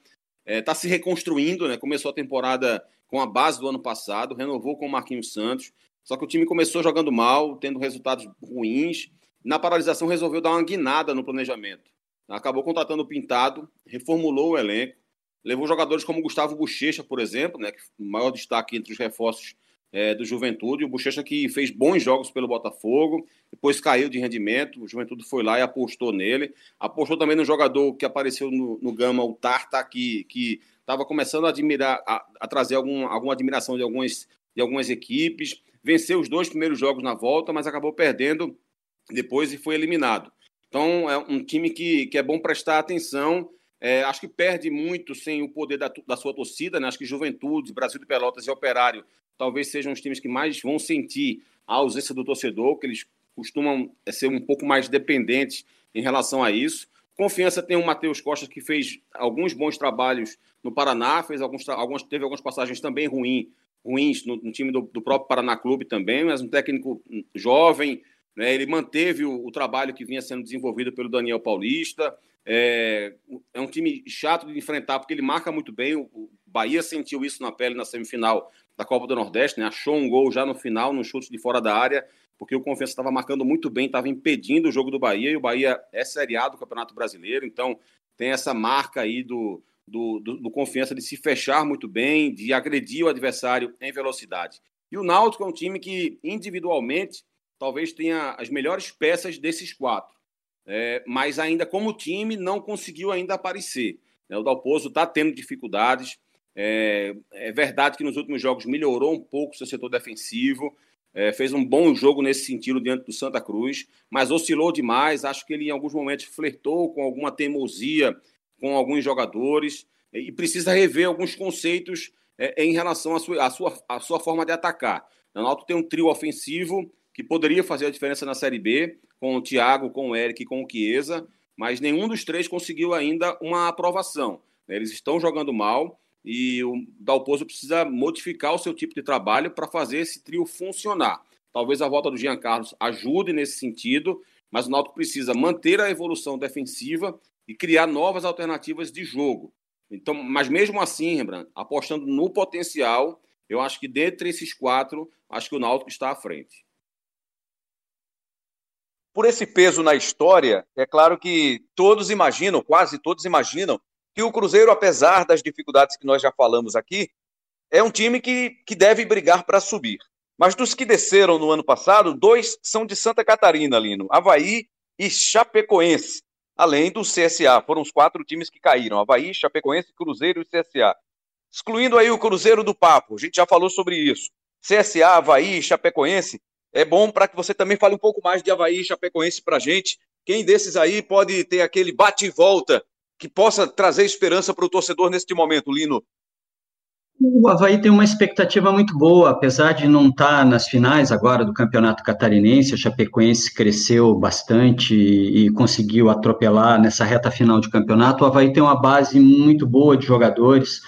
está é, se reconstruindo, né? começou a temporada com a base do ano passado, renovou com o Marquinhos Santos, só que o time começou jogando mal, tendo resultados ruins, na paralisação resolveu dar uma guinada no planejamento. Acabou contratando o Pintado, reformulou o elenco, Levou jogadores como Gustavo Bochecha, por exemplo, né, que o maior destaque entre os reforços é, do Juventude. O Bochecha que fez bons jogos pelo Botafogo, depois caiu de rendimento. O Juventude foi lá e apostou nele. Apostou também no jogador que apareceu no, no Gama, o Tarta, que estava começando a, admirar, a, a trazer algum, alguma admiração de algumas, de algumas equipes. Venceu os dois primeiros jogos na volta, mas acabou perdendo depois e foi eliminado. Então é um time que, que é bom prestar atenção é, acho que perde muito sem o poder da, da sua torcida, né? Acho que Juventude, Brasil de Pelotas e Operário talvez sejam os times que mais vão sentir a ausência do torcedor, que eles costumam é, ser um pouco mais dependentes em relação a isso. Confiança tem o Matheus Costa, que fez alguns bons trabalhos no Paraná, fez alguns, teve algumas passagens também ruim, ruins no, no time do, do, próprio Paraná Clube também, mas um técnico jovem, né, ele manteve o, o, trabalho que vinha sendo desenvolvido pelo Daniel Paulista, é, é um time chato de enfrentar, porque ele marca muito bem. O Bahia sentiu isso na pele na semifinal da Copa do Nordeste, né? achou um gol já no final, no chute de fora da área, porque o Confiança estava marcando muito bem, estava impedindo o jogo do Bahia, e o Bahia é seriado do Campeonato Brasileiro, então tem essa marca aí do, do, do, do Confiança de se fechar muito bem, de agredir o adversário em velocidade. E o Náutico é um time que, individualmente, talvez tenha as melhores peças desses quatro é, mas ainda como time não conseguiu ainda aparecer. Né? O Dalpozo está tendo dificuldades. É, é, verdade que nos últimos jogos melhorou um pouco o seu setor defensivo, é, fez um bom jogo nesse sentido diante do Santa Cruz, mas oscilou demais. Acho que ele em alguns momentos flertou com alguma teimosia com alguns jogadores e precisa rever alguns conceitos é, em relação à sua, à, sua, à sua forma de atacar. O Náutico tem um trio ofensivo que poderia fazer a diferença na Série B, com o Thiago, com o Eric e com o Chiesa, mas nenhum dos três conseguiu ainda uma aprovação. Eles estão jogando mal e o Dalpozo precisa modificar o seu tipo de trabalho para fazer esse trio funcionar. Talvez a volta do Jean Carlos ajude nesse sentido, mas o Náutico precisa manter a evolução defensiva e criar novas alternativas de jogo. Então, mas mesmo assim, Rembrandt, apostando no potencial, eu acho que dentre esses quatro, acho que o Náutico está à frente. Por esse peso na história, é claro que todos imaginam, quase todos imaginam, que o Cruzeiro, apesar das dificuldades que nós já falamos aqui, é um time que, que deve brigar para subir. Mas dos que desceram no ano passado, dois são de Santa Catarina, Lino, Havaí e Chapecoense, além do CSA. Foram os quatro times que caíram: Havaí, Chapecoense, Cruzeiro e CSA. Excluindo aí o Cruzeiro do Papo, a gente já falou sobre isso. CSA, Havaí, Chapecoense, é bom para que você também fale um pouco mais de Havaí e Chapecoense para gente. Quem desses aí pode ter aquele bate e volta que possa trazer esperança para o torcedor neste momento, Lino? O Havaí tem uma expectativa muito boa, apesar de não estar tá nas finais agora do Campeonato Catarinense, a Chapecoense cresceu bastante e conseguiu atropelar nessa reta final de campeonato. O Havaí tem uma base muito boa de jogadores.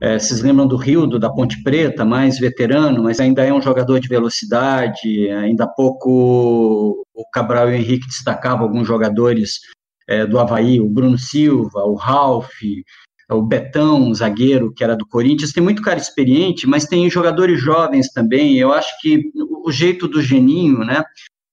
É, vocês lembram do Rildo, da Ponte Preta, mais veterano, mas ainda é um jogador de velocidade. Ainda há pouco o Cabral e o Henrique destacavam alguns jogadores é, do Havaí, o Bruno Silva, o Ralph, o Betão, zagueiro que era do Corinthians, tem muito cara experiente, mas tem jogadores jovens também. Eu acho que o jeito do Geninho, né,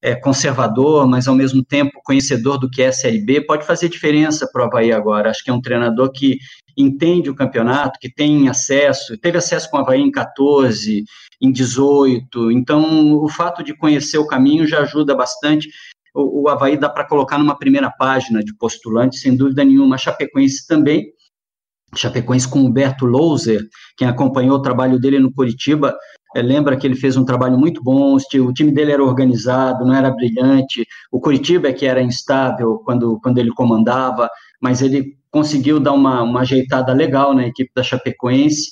é conservador, mas ao mesmo tempo conhecedor do que é Série B, pode fazer diferença para o Havaí agora. Acho que é um treinador que entende o campeonato, que tem acesso, teve acesso com o Havaí em 14, em 18, então o fato de conhecer o caminho já ajuda bastante. O, o Havaí dá para colocar numa primeira página de postulante, sem dúvida nenhuma. A Chapecoense também, Chapecoense com Humberto Louser, quem acompanhou o trabalho dele no Curitiba, é, lembra que ele fez um trabalho muito bom, o time dele era organizado, não era brilhante, o Curitiba é que era instável quando, quando ele comandava, mas ele conseguiu dar uma, uma ajeitada legal na equipe da Chapecoense,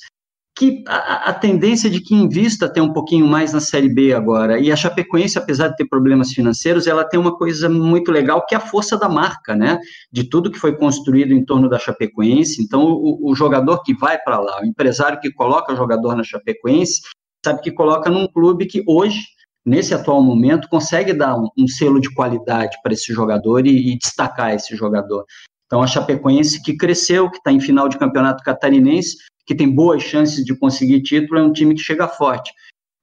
que a, a, tendência de que invista tem um pouquinho mais na Série B agora. E a Chapecoense, apesar de ter problemas financeiros, ela tem uma coisa muito legal que é a força da marca, né? De tudo que foi construído em torno da Chapecoense. Então, o, o jogador que vai para lá, o empresário que coloca o jogador na Chapecoense, sabe que coloca num clube que hoje, nesse atual momento, consegue dar um, um selo de qualidade para esse jogador e, e destacar esse jogador. Então, a Chapecoense que cresceu, que está em final de campeonato catarinense, que tem boas chances de conseguir título, é um time que chega forte.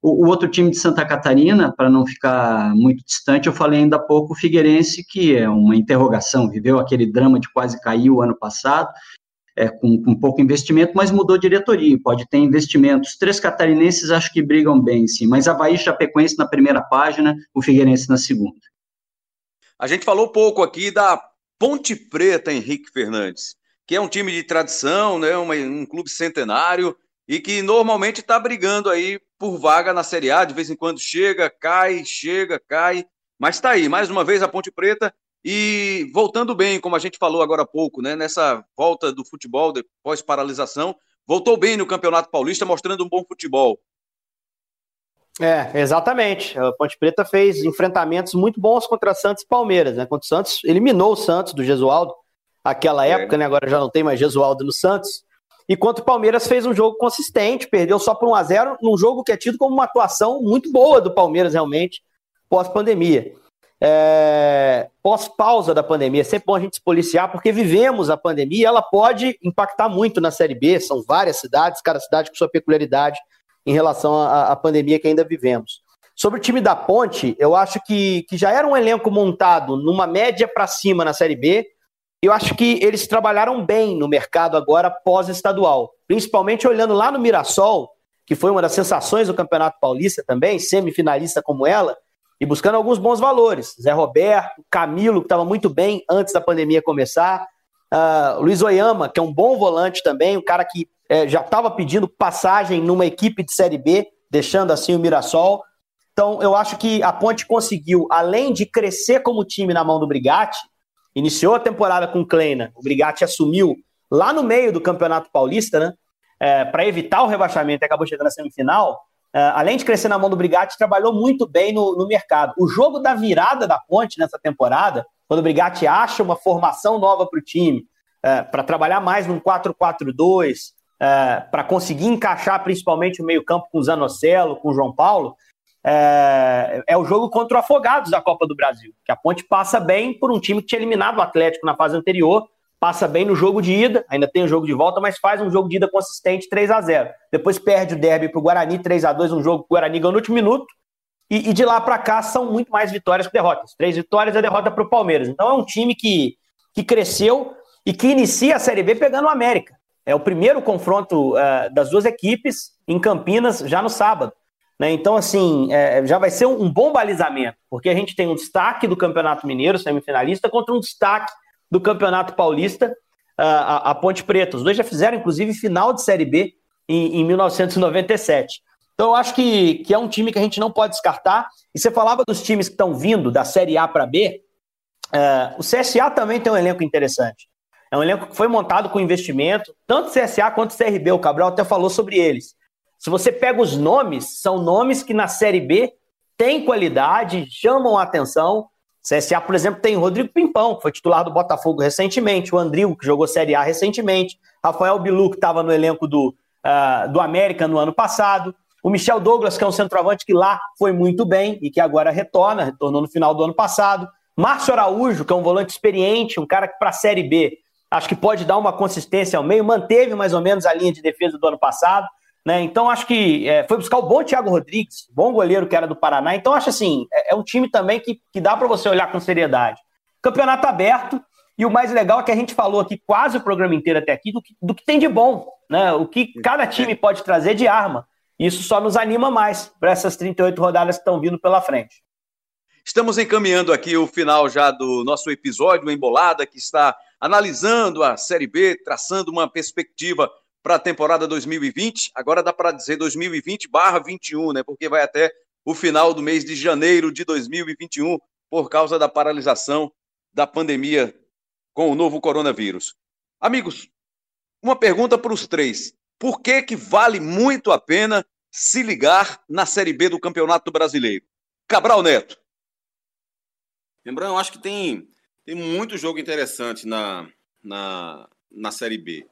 O, o outro time de Santa Catarina, para não ficar muito distante, eu falei ainda há pouco, o Figueirense, que é uma interrogação, viveu aquele drama de quase cair o ano passado, é, com, com pouco investimento, mas mudou diretoria, pode ter investimentos. Três catarinenses acho que brigam bem, sim, mas Havaí e Chapecoense na primeira página, o Figueirense na segunda. A gente falou pouco aqui da Ponte Preta, Henrique Fernandes que é um time de tradição, né, um clube centenário e que normalmente está brigando aí por vaga na Série A, de vez em quando chega, cai, chega, cai, mas está aí, mais uma vez a Ponte Preta e voltando bem, como a gente falou agora há pouco, né, nessa volta do futebol depois paralisação, voltou bem no Campeonato Paulista, mostrando um bom futebol. É, exatamente. A Ponte Preta fez enfrentamentos muito bons contra Santos e Palmeiras, né? Contra o Santos, eliminou o Santos do Gesualdo aquela é. época, né? Agora já não tem mais Gesualdo no Santos. E quanto o Palmeiras fez um jogo consistente, perdeu só por 1 a 0 num jogo que é tido como uma atuação muito boa do Palmeiras, realmente, pós-pandemia. É... Pós-pausa da pandemia, é sempre bom a gente se policiar, porque vivemos a pandemia, ela pode impactar muito na Série B, são várias cidades, cada cidade com sua peculiaridade em relação à, à pandemia que ainda vivemos. Sobre o time da Ponte, eu acho que, que já era um elenco montado numa média para cima na Série B, eu acho que eles trabalharam bem no mercado agora pós-estadual, principalmente olhando lá no Mirassol, que foi uma das sensações do Campeonato Paulista também, semifinalista como ela, e buscando alguns bons valores. Zé Roberto, Camilo, que estava muito bem antes da pandemia começar, uh, Luiz Oyama, que é um bom volante também, um cara que é, já estava pedindo passagem numa equipe de Série B, deixando assim o Mirassol. Então, eu acho que a Ponte conseguiu, além de crescer como time na mão do Brigatti, iniciou a temporada com Kleina, o Brigatti assumiu lá no meio do Campeonato Paulista, né? É, para evitar o rebaixamento acabou chegando na semifinal. É, além de crescer na mão do Brigatti, trabalhou muito bem no, no mercado. O jogo da virada da ponte nessa temporada, quando o Brigatti acha uma formação nova para o time, é, para trabalhar mais num 4-4-2, é, para conseguir encaixar principalmente o meio-campo com o Zanocelo, com o João Paulo, é, é, o jogo contra o Afogados da Copa do Brasil, que a Ponte passa bem por um time que tinha eliminado o Atlético na fase anterior, passa bem no jogo de ida, ainda tem o jogo de volta, mas faz um jogo de ida consistente 3 a 0 Depois perde o derby para o Guarani 3 a 2 um jogo que o Guarani ganhou no último minuto, e, e de lá para cá são muito mais vitórias que derrotas. Três vitórias e a derrota para o Palmeiras. Então é um time que, que cresceu e que inicia a Série B pegando o América. É o primeiro confronto uh, das duas equipes em Campinas já no sábado. Né? Então, assim, é, já vai ser um, um, bom balizamento, porque a gente tem um destaque do Campeonato Mineiro, semifinalista, contra um destaque do Campeonato Paulista, a, a, Ponte Preta. Os dois já fizeram, inclusive, final de Série B em, em 1997. Então, eu acho que, que é um time que a gente não pode descartar. E você falava dos times que estão vindo da Série A para B. Uh, o CSA também tem um elenco interessante. É um elenco que foi montado com investimento, tanto CSA quanto CRB. O Cabral até falou sobre eles. Se você pega os nomes, são nomes que na Série B têm qualidade, chamam a atenção. CSA, por exemplo, tem Rodrigo Pimpão, que foi titular do Botafogo recentemente, o Andril, que jogou Série A recentemente, Rafael Bilu, que estava no elenco do, uh, do América no ano passado, o Michel Douglas, que é um centroavante que lá foi muito bem e que agora retorna, retornou no final do ano passado. Márcio Araújo, que é um volante experiente, um cara que para a Série B acho que pode dar uma consistência ao meio, manteve mais ou menos a linha de defesa do ano passado. Né? Então, acho que é, foi buscar o bom Thiago Rodrigues, bom goleiro que era do Paraná. Então, acho assim, é, é um time também que, que dá para você olhar com seriedade. Campeonato aberto, e o mais legal é que a gente falou aqui quase o programa inteiro até aqui do que, do que tem de bom, né? o que cada time pode trazer de arma. Isso só nos anima mais para essas 38 rodadas que estão vindo pela frente. Estamos encaminhando aqui o final já do nosso episódio Embolada, que está analisando a Série B, traçando uma perspectiva para a temporada 2020. Agora dá para dizer 2020/21, né? Porque vai até o final do mês de janeiro de 2021 por causa da paralisação da pandemia com o novo coronavírus. Amigos, uma pergunta para os três. Por que que vale muito a pena se ligar na Série B do Campeonato Brasileiro? Cabral Neto. Lembrando, eu acho que tem, tem muito jogo interessante na, na, na Série B.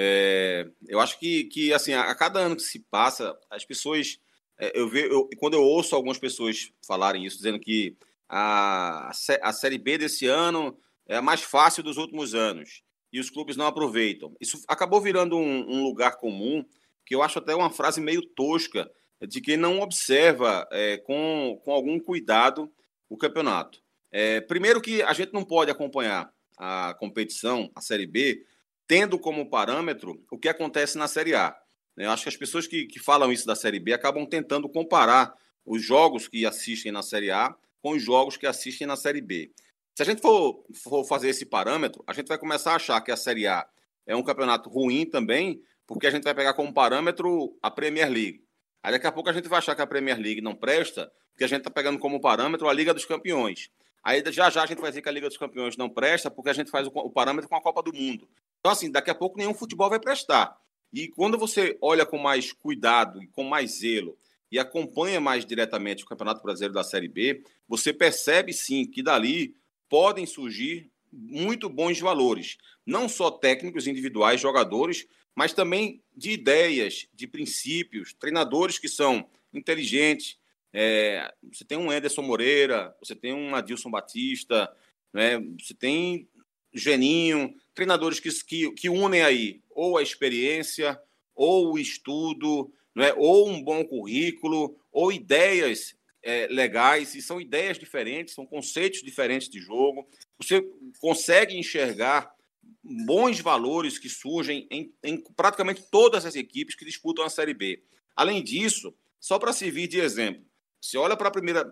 É, eu acho que, que assim, a, a, cada ano que se passa, as pessoas. É, eu vejo, quando eu ouço algumas pessoas falarem isso, dizendo que a, a Série B desse ano é a mais fácil dos últimos anos e os clubes não aproveitam. Isso acabou virando um, um lugar comum, que eu acho até uma frase meio tosca, de quem não observa é, com, com algum cuidado o campeonato. É, primeiro que a gente não pode acompanhar a competição, a Série B, tendo como parâmetro o que acontece na Série A. Eu acho que as pessoas que, que falam isso da Série B acabam tentando comparar os jogos que assistem na Série A com os jogos que assistem na Série B. Se a gente for, for fazer esse parâmetro, a gente vai começar a achar que a Série A é um campeonato ruim também, porque a gente vai pegar como parâmetro a Premier League. Aí daqui a pouco a gente vai achar que a Premier League não presta, porque a gente está pegando como parâmetro a Liga dos Campeões. Aí já já a gente vai dizer que a Liga dos Campeões não presta, porque a gente faz o, o parâmetro com a Copa do Mundo. Então, assim, daqui a pouco nenhum futebol vai prestar. E quando você olha com mais cuidado e com mais zelo e acompanha mais diretamente o Campeonato Brasileiro da Série B, você percebe sim que dali podem surgir muito bons valores, não só técnicos individuais, jogadores, mas também de ideias, de princípios, treinadores que são inteligentes. É, você tem um Ederson Moreira, você tem um Adilson Batista, né, você tem Geninho, treinadores que, que, que unem aí ou a experiência, ou o estudo, é ou um bom currículo, ou ideias é, legais, e são ideias diferentes, são conceitos diferentes de jogo. Você consegue enxergar bons valores que surgem em, em praticamente todas as equipes que disputam a Série B. Além disso, só para servir de exemplo, você olha para a primeira,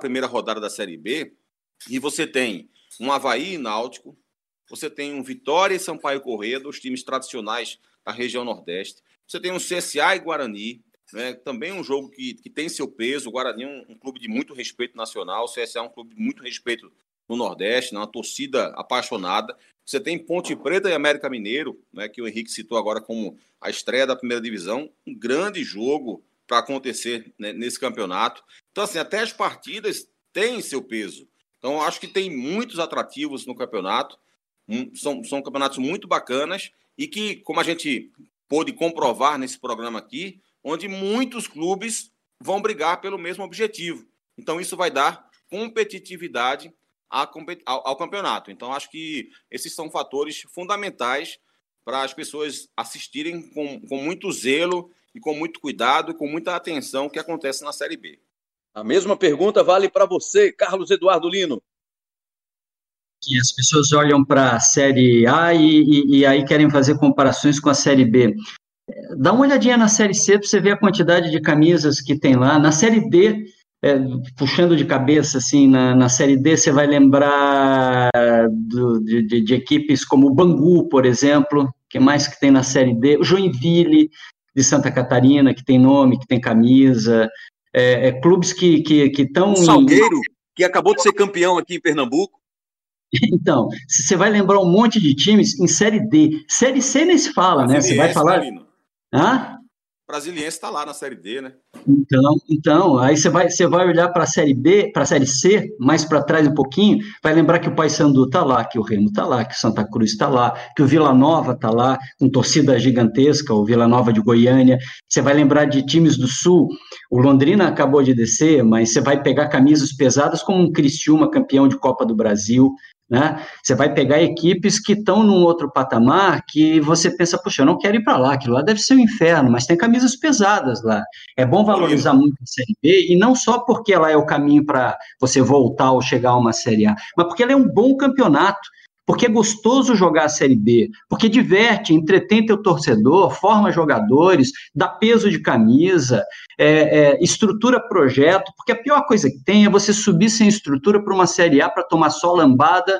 primeira rodada da Série B e você tem um Havaí Náutico, você tem um Vitória e Sampaio Corrêa, dos times tradicionais da região Nordeste. Você tem um CSA e Guarani, né? também um jogo que, que tem seu peso. O Guarani é um, um, clube de muito respeito nacional, o CSA é um clube de muito respeito no Nordeste, né? uma torcida apaixonada. Você tem Ponte Preta e América Mineiro, né? que o Henrique citou agora como a estreia da primeira divisão. Um grande jogo para acontecer né? nesse campeonato. Então, assim, até as partidas têm seu peso. Então, acho que tem muitos atrativos no campeonato são, são campeonatos muito bacanas e que, como a gente pôde comprovar nesse programa aqui, onde muitos clubes vão brigar pelo mesmo objetivo. Então, isso vai dar competitividade ao, campeonato. Então, acho que esses são fatores fundamentais para as pessoas assistirem com, com muito zelo e com muito cuidado e com muita atenção o que acontece na Série B. A mesma pergunta vale para você, Carlos Eduardo Lino. Que as pessoas olham para a Série A e, e, e, aí querem fazer comparações com a Série B. Dá uma olhadinha na Série C para você ver a quantidade de camisas que tem lá. Na Série D, é, puxando de cabeça, assim, na, na Série D, você vai lembrar do, de, de, equipes como o Bangu, por exemplo, que mais que tem na Série D, o Joinville, de Santa Catarina, que tem nome, que tem camisa, é, é, clubes que estão... Que, que Salgueiro, que acabou de ser campeão aqui em Pernambuco. Então, você vai lembrar um monte de times em Série D. Série C nem se fala, né? Você vai falar... Hã? Brasiliense está lá na Série D, né? Então, então aí você vai, você vai olhar para a Série B, para a Série C, mais para trás um pouquinho, vai lembrar que o Paysandu está lá, que o Remo está lá, que o Santa Cruz está lá, que o Vila Nova está lá, com torcida gigantesca, o Vila Nova de Goiânia. Você vai lembrar de times do Sul, o Londrina acabou de descer, mas você vai pegar camisas pesadas como um Criciúma, campeão de Copa do Brasil, né? Você vai pegar equipes que estão num outro patamar que você pensa, puxa, eu não quero ir para lá, aquilo lá deve ser um inferno, mas tem camisas pesadas lá. É bom valorizar muito a Série B, e não só porque ela é o caminho para você voltar ou chegar a uma Série A, mas porque ela é um bom campeonato porque é gostoso jogar a Série B, porque diverte, entretém teu torcedor, forma jogadores, dá peso de camisa, é, é, estrutura projeto, porque a pior coisa que tem é você subir sem estrutura para uma Série A para tomar só lambada,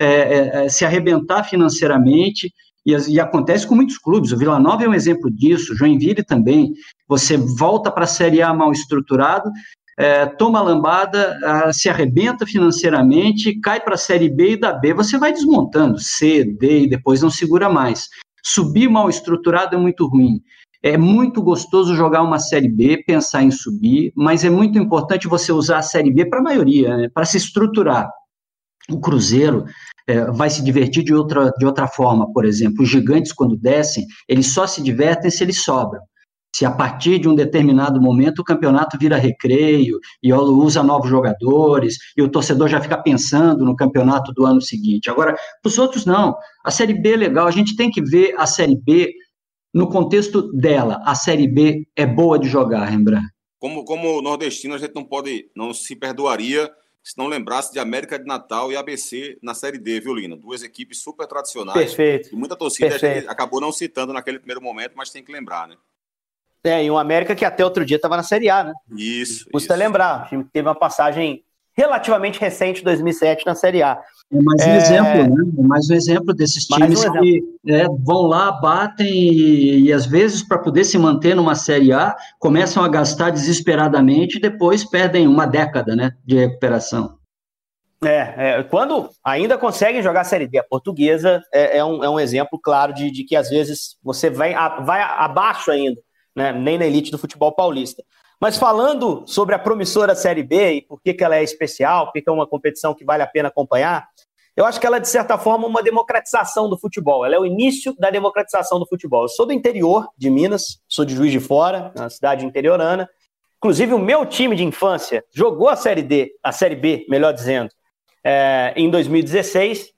é, é, é, se arrebentar financeiramente, e, e, acontece com muitos clubes, o Vila Nova é um exemplo disso, Joinville também, você volta para a Série A mal estruturado, é, toma lambada, se arrebenta financeiramente, cai para a Série B e da B, você vai desmontando, C, D e depois não segura mais. Subir mal estruturado é muito ruim. É muito gostoso jogar uma Série B, pensar em subir, mas é muito importante você usar a Série B para a maioria, né, para se estruturar. O Cruzeiro é, vai se divertir de outra, de outra forma, por exemplo. Os gigantes, quando descem, eles só se divertem se eles sobram se a partir de um determinado momento o campeonato vira recreio e usa novos jogadores e o torcedor já fica pensando no campeonato do ano seguinte. Agora, para os outros, não. A Série B é legal, a gente tem que ver a Série B no contexto dela. A Série B é boa de jogar, Rembrandt. Como, como nordestino, a gente não pode, não se perdoaria se não lembrasse de América de Natal e ABC na Série D, viu, Lina? Duas equipes super tradicionais. Perfeito. E muita torcida Perfeito. acabou não citando naquele primeiro momento, mas tem que lembrar, né? É, e um América que até outro dia estava na Série A, né? Isso. Custa isso. lembrar, o time teve uma passagem relativamente recente, 2007, na Série A. É mais um é... exemplo, né? É mais um exemplo desses times um que é, vão lá, batem e, e às vezes, para poder se manter numa Série A, começam a gastar desesperadamente e depois perdem uma década né, de recuperação. É, é, quando ainda conseguem jogar a Série D, a portuguesa é, é, um, é um exemplo claro de, de que às vezes você vai, a, vai abaixo ainda né? nem na elite do futebol paulista. Mas falando sobre a promissora Série B e por que, que ela é especial, por que é uma competição que vale a pena acompanhar, eu acho que ela é, de certa forma, uma democratização do futebol. Ela é o início da democratização do futebol. Eu sou do interior de Minas, sou de Juiz de Fora, na cidade interiorana. Inclusive, o meu time de infância jogou a Série D, a Série B, melhor dizendo, é, em 2016.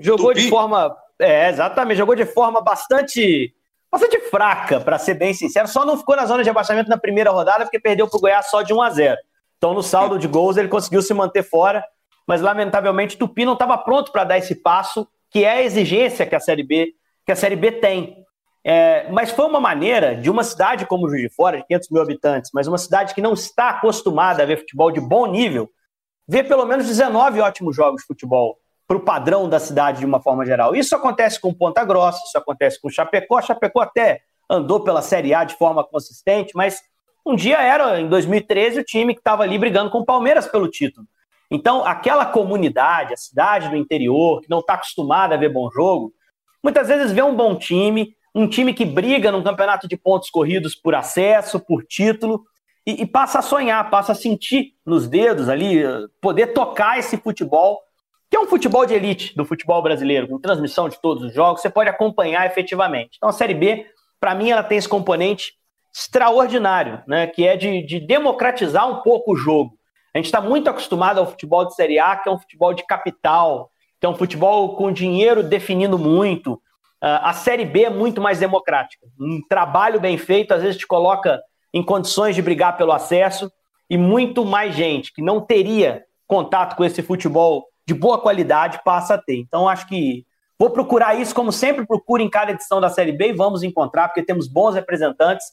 Jogou Tupi. de forma. É, exatamente, jogou de forma bastante bastante fraca, para ser bem sincero. Só não ficou na zona de abaixamento na primeira rodada porque perdeu para o Goiás só de 1 a 0. Então, no saldo de gols, ele conseguiu se manter fora, mas lamentavelmente Tupi não estava pronto para dar esse passo, que é a exigência que a Série B, que a Série B tem. É, mas foi uma maneira de uma cidade como Juiz de Fora, de 500 mil habitantes, mas uma cidade que não está acostumada a ver futebol de bom nível, ver pelo menos 19 ótimos jogos de futebol para o padrão da cidade de uma forma geral. Isso acontece com Ponta Grossa, isso acontece com Chapecó. Chapecó até andou pela Série A de forma consistente, mas um dia era, em 2013, o time que estava ali brigando com o Palmeiras pelo título. Então, aquela comunidade, a cidade do interior, que não está acostumada a ver bom jogo, muitas vezes vê um bom time, um time que briga num campeonato de pontos corridos por acesso, por título, e, e passa a sonhar, passa a sentir nos dedos ali, poder tocar esse futebol que é um futebol de elite do futebol brasileiro, com transmissão de todos os jogos, você pode acompanhar efetivamente. Então a Série B, para mim, ela tem esse componente extraordinário, né? Que é de, de democratizar um pouco o jogo. A gente está muito acostumado ao futebol de Série A, que é um futebol de capital, que é um futebol com dinheiro definindo muito. Uh, a Série B é muito mais democrática. Um trabalho bem feito, às vezes te coloca em condições de brigar pelo acesso e muito mais gente que não teria contato com esse futebol de boa qualidade passa a ter. Então, acho que vou procurar isso, como sempre procuro em cada edição da Série B, e vamos encontrar, porque temos bons representantes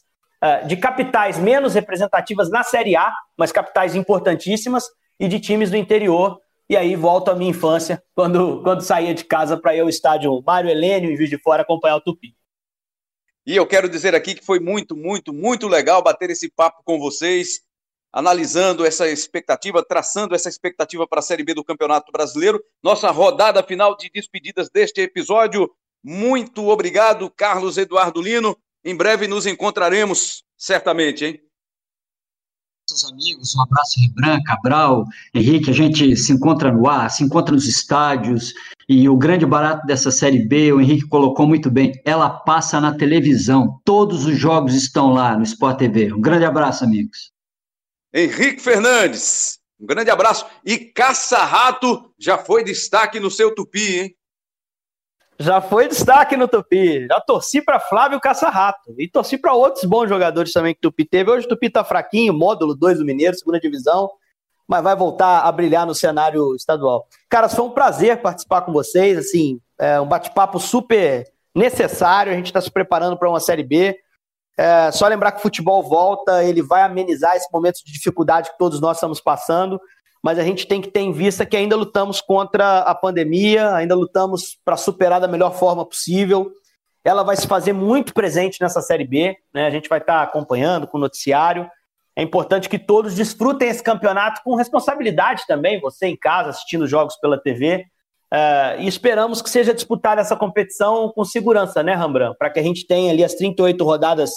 uh, de capitais menos representativas na Série A, mas capitais importantíssimas, e de times do interior. E aí volto à minha infância, quando, quando saía de casa para ir ao estádio Mário Helênio, em Juiz de Fora, acompanhar o Tupi. E eu quero dizer aqui que foi muito, muito, muito legal bater esse papo com vocês analisando essa expectativa, traçando essa expectativa para a Série B do Campeonato Brasileiro. Nossa rodada final de despedidas deste episódio. Muito obrigado, Carlos Eduardo Lino. Em breve nos encontraremos, certamente, hein? Nossos amigos, um abraço Rembrandt, Cabral, Henrique, a gente se encontra no ar, se encontra nos estádios, e o grande barato dessa Série B, o Henrique colocou muito bem, ela passa na televisão, todos os jogos estão lá no Sport TV. Um grande abraço, amigos. Henrique Fernandes, um grande abraço. E Caça-Rato já foi destaque no seu Tupi, hein? Já foi destaque no Tupi. Já torci para Flávio Caça-Rato. E torci para outros bons jogadores também que o Tupi teve. Hoje o Tupi tá fraquinho, módulo 2 do Mineiro, segunda divisão. Mas vai voltar a brilhar no cenário estadual. Cara, foi um prazer participar com vocês. Assim, é um bate-papo super necessário. A gente está se preparando para uma Série B. É, só lembrar que o futebol volta, ele vai amenizar esse momento de dificuldade que todos nós estamos passando, mas a gente tem que ter em vista que ainda lutamos contra a pandemia, ainda lutamos para superar da melhor forma possível. Ela vai se fazer muito presente nessa Série B, né? a gente vai estar tá acompanhando com o noticiário. É importante que todos desfrutem esse campeonato com responsabilidade também, você em casa assistindo jogos pela TV. Uh, e esperamos que seja disputada essa competição com segurança, né, Rambran? Para que a gente tenha ali as 38 rodadas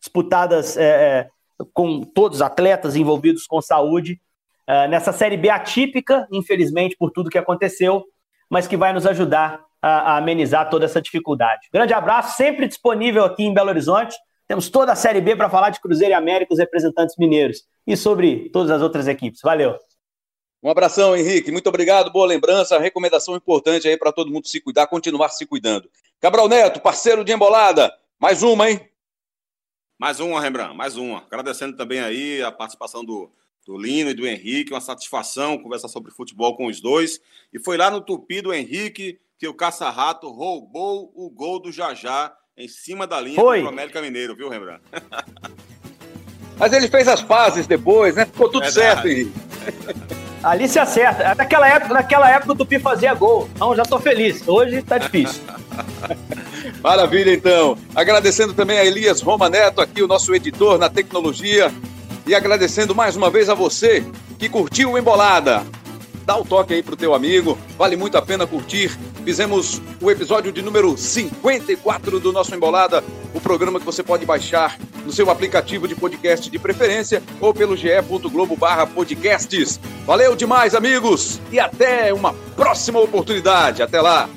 disputadas é, com todos os atletas envolvidos com saúde. Uh, nessa Série B atípica, infelizmente, por tudo que aconteceu, mas que vai nos ajudar a, a amenizar toda essa dificuldade. Grande abraço, sempre disponível aqui em Belo Horizonte. Temos toda a Série B para falar de Cruzeiro e América, os representantes mineiros, e sobre todas as outras equipes. Valeu! Um abração, Henrique. Muito obrigado. Boa lembrança. Recomendação importante aí para todo mundo se cuidar, continuar se cuidando. Cabral Neto, parceiro de embolada. Mais uma, hein? Mais uma, Rembrandt. Mais uma. Agradecendo também aí a participação do, do Lino e do Henrique. Uma satisfação conversar sobre futebol com os dois. E foi lá no Tupi do Henrique que o Caça-Rato roubou o gol do Jajá em cima da linha foi. do América Mineiro, viu, Rembrandt? Mas ele fez as pazes depois, né? Ficou tudo certo, Henrique. Ali se acerta. Naquela época, naquela época o Tupi fazia gol. Então já tô feliz. Hoje tá difícil. [LAUGHS] Maravilha, então. Agradecendo também a Elias Roma Neto, aqui o nosso editor na tecnologia. E agradecendo mais uma vez a você que curtiu o Embolada dá o toque aí pro teu amigo, vale muito a pena curtir. Fizemos o episódio de número 54 do nosso Embolada, o programa que você pode baixar no seu aplicativo de podcast de preferência ou pelo ge.globo barra podcasts. Valeu demais, amigos, e até uma próxima oportunidade. Até lá!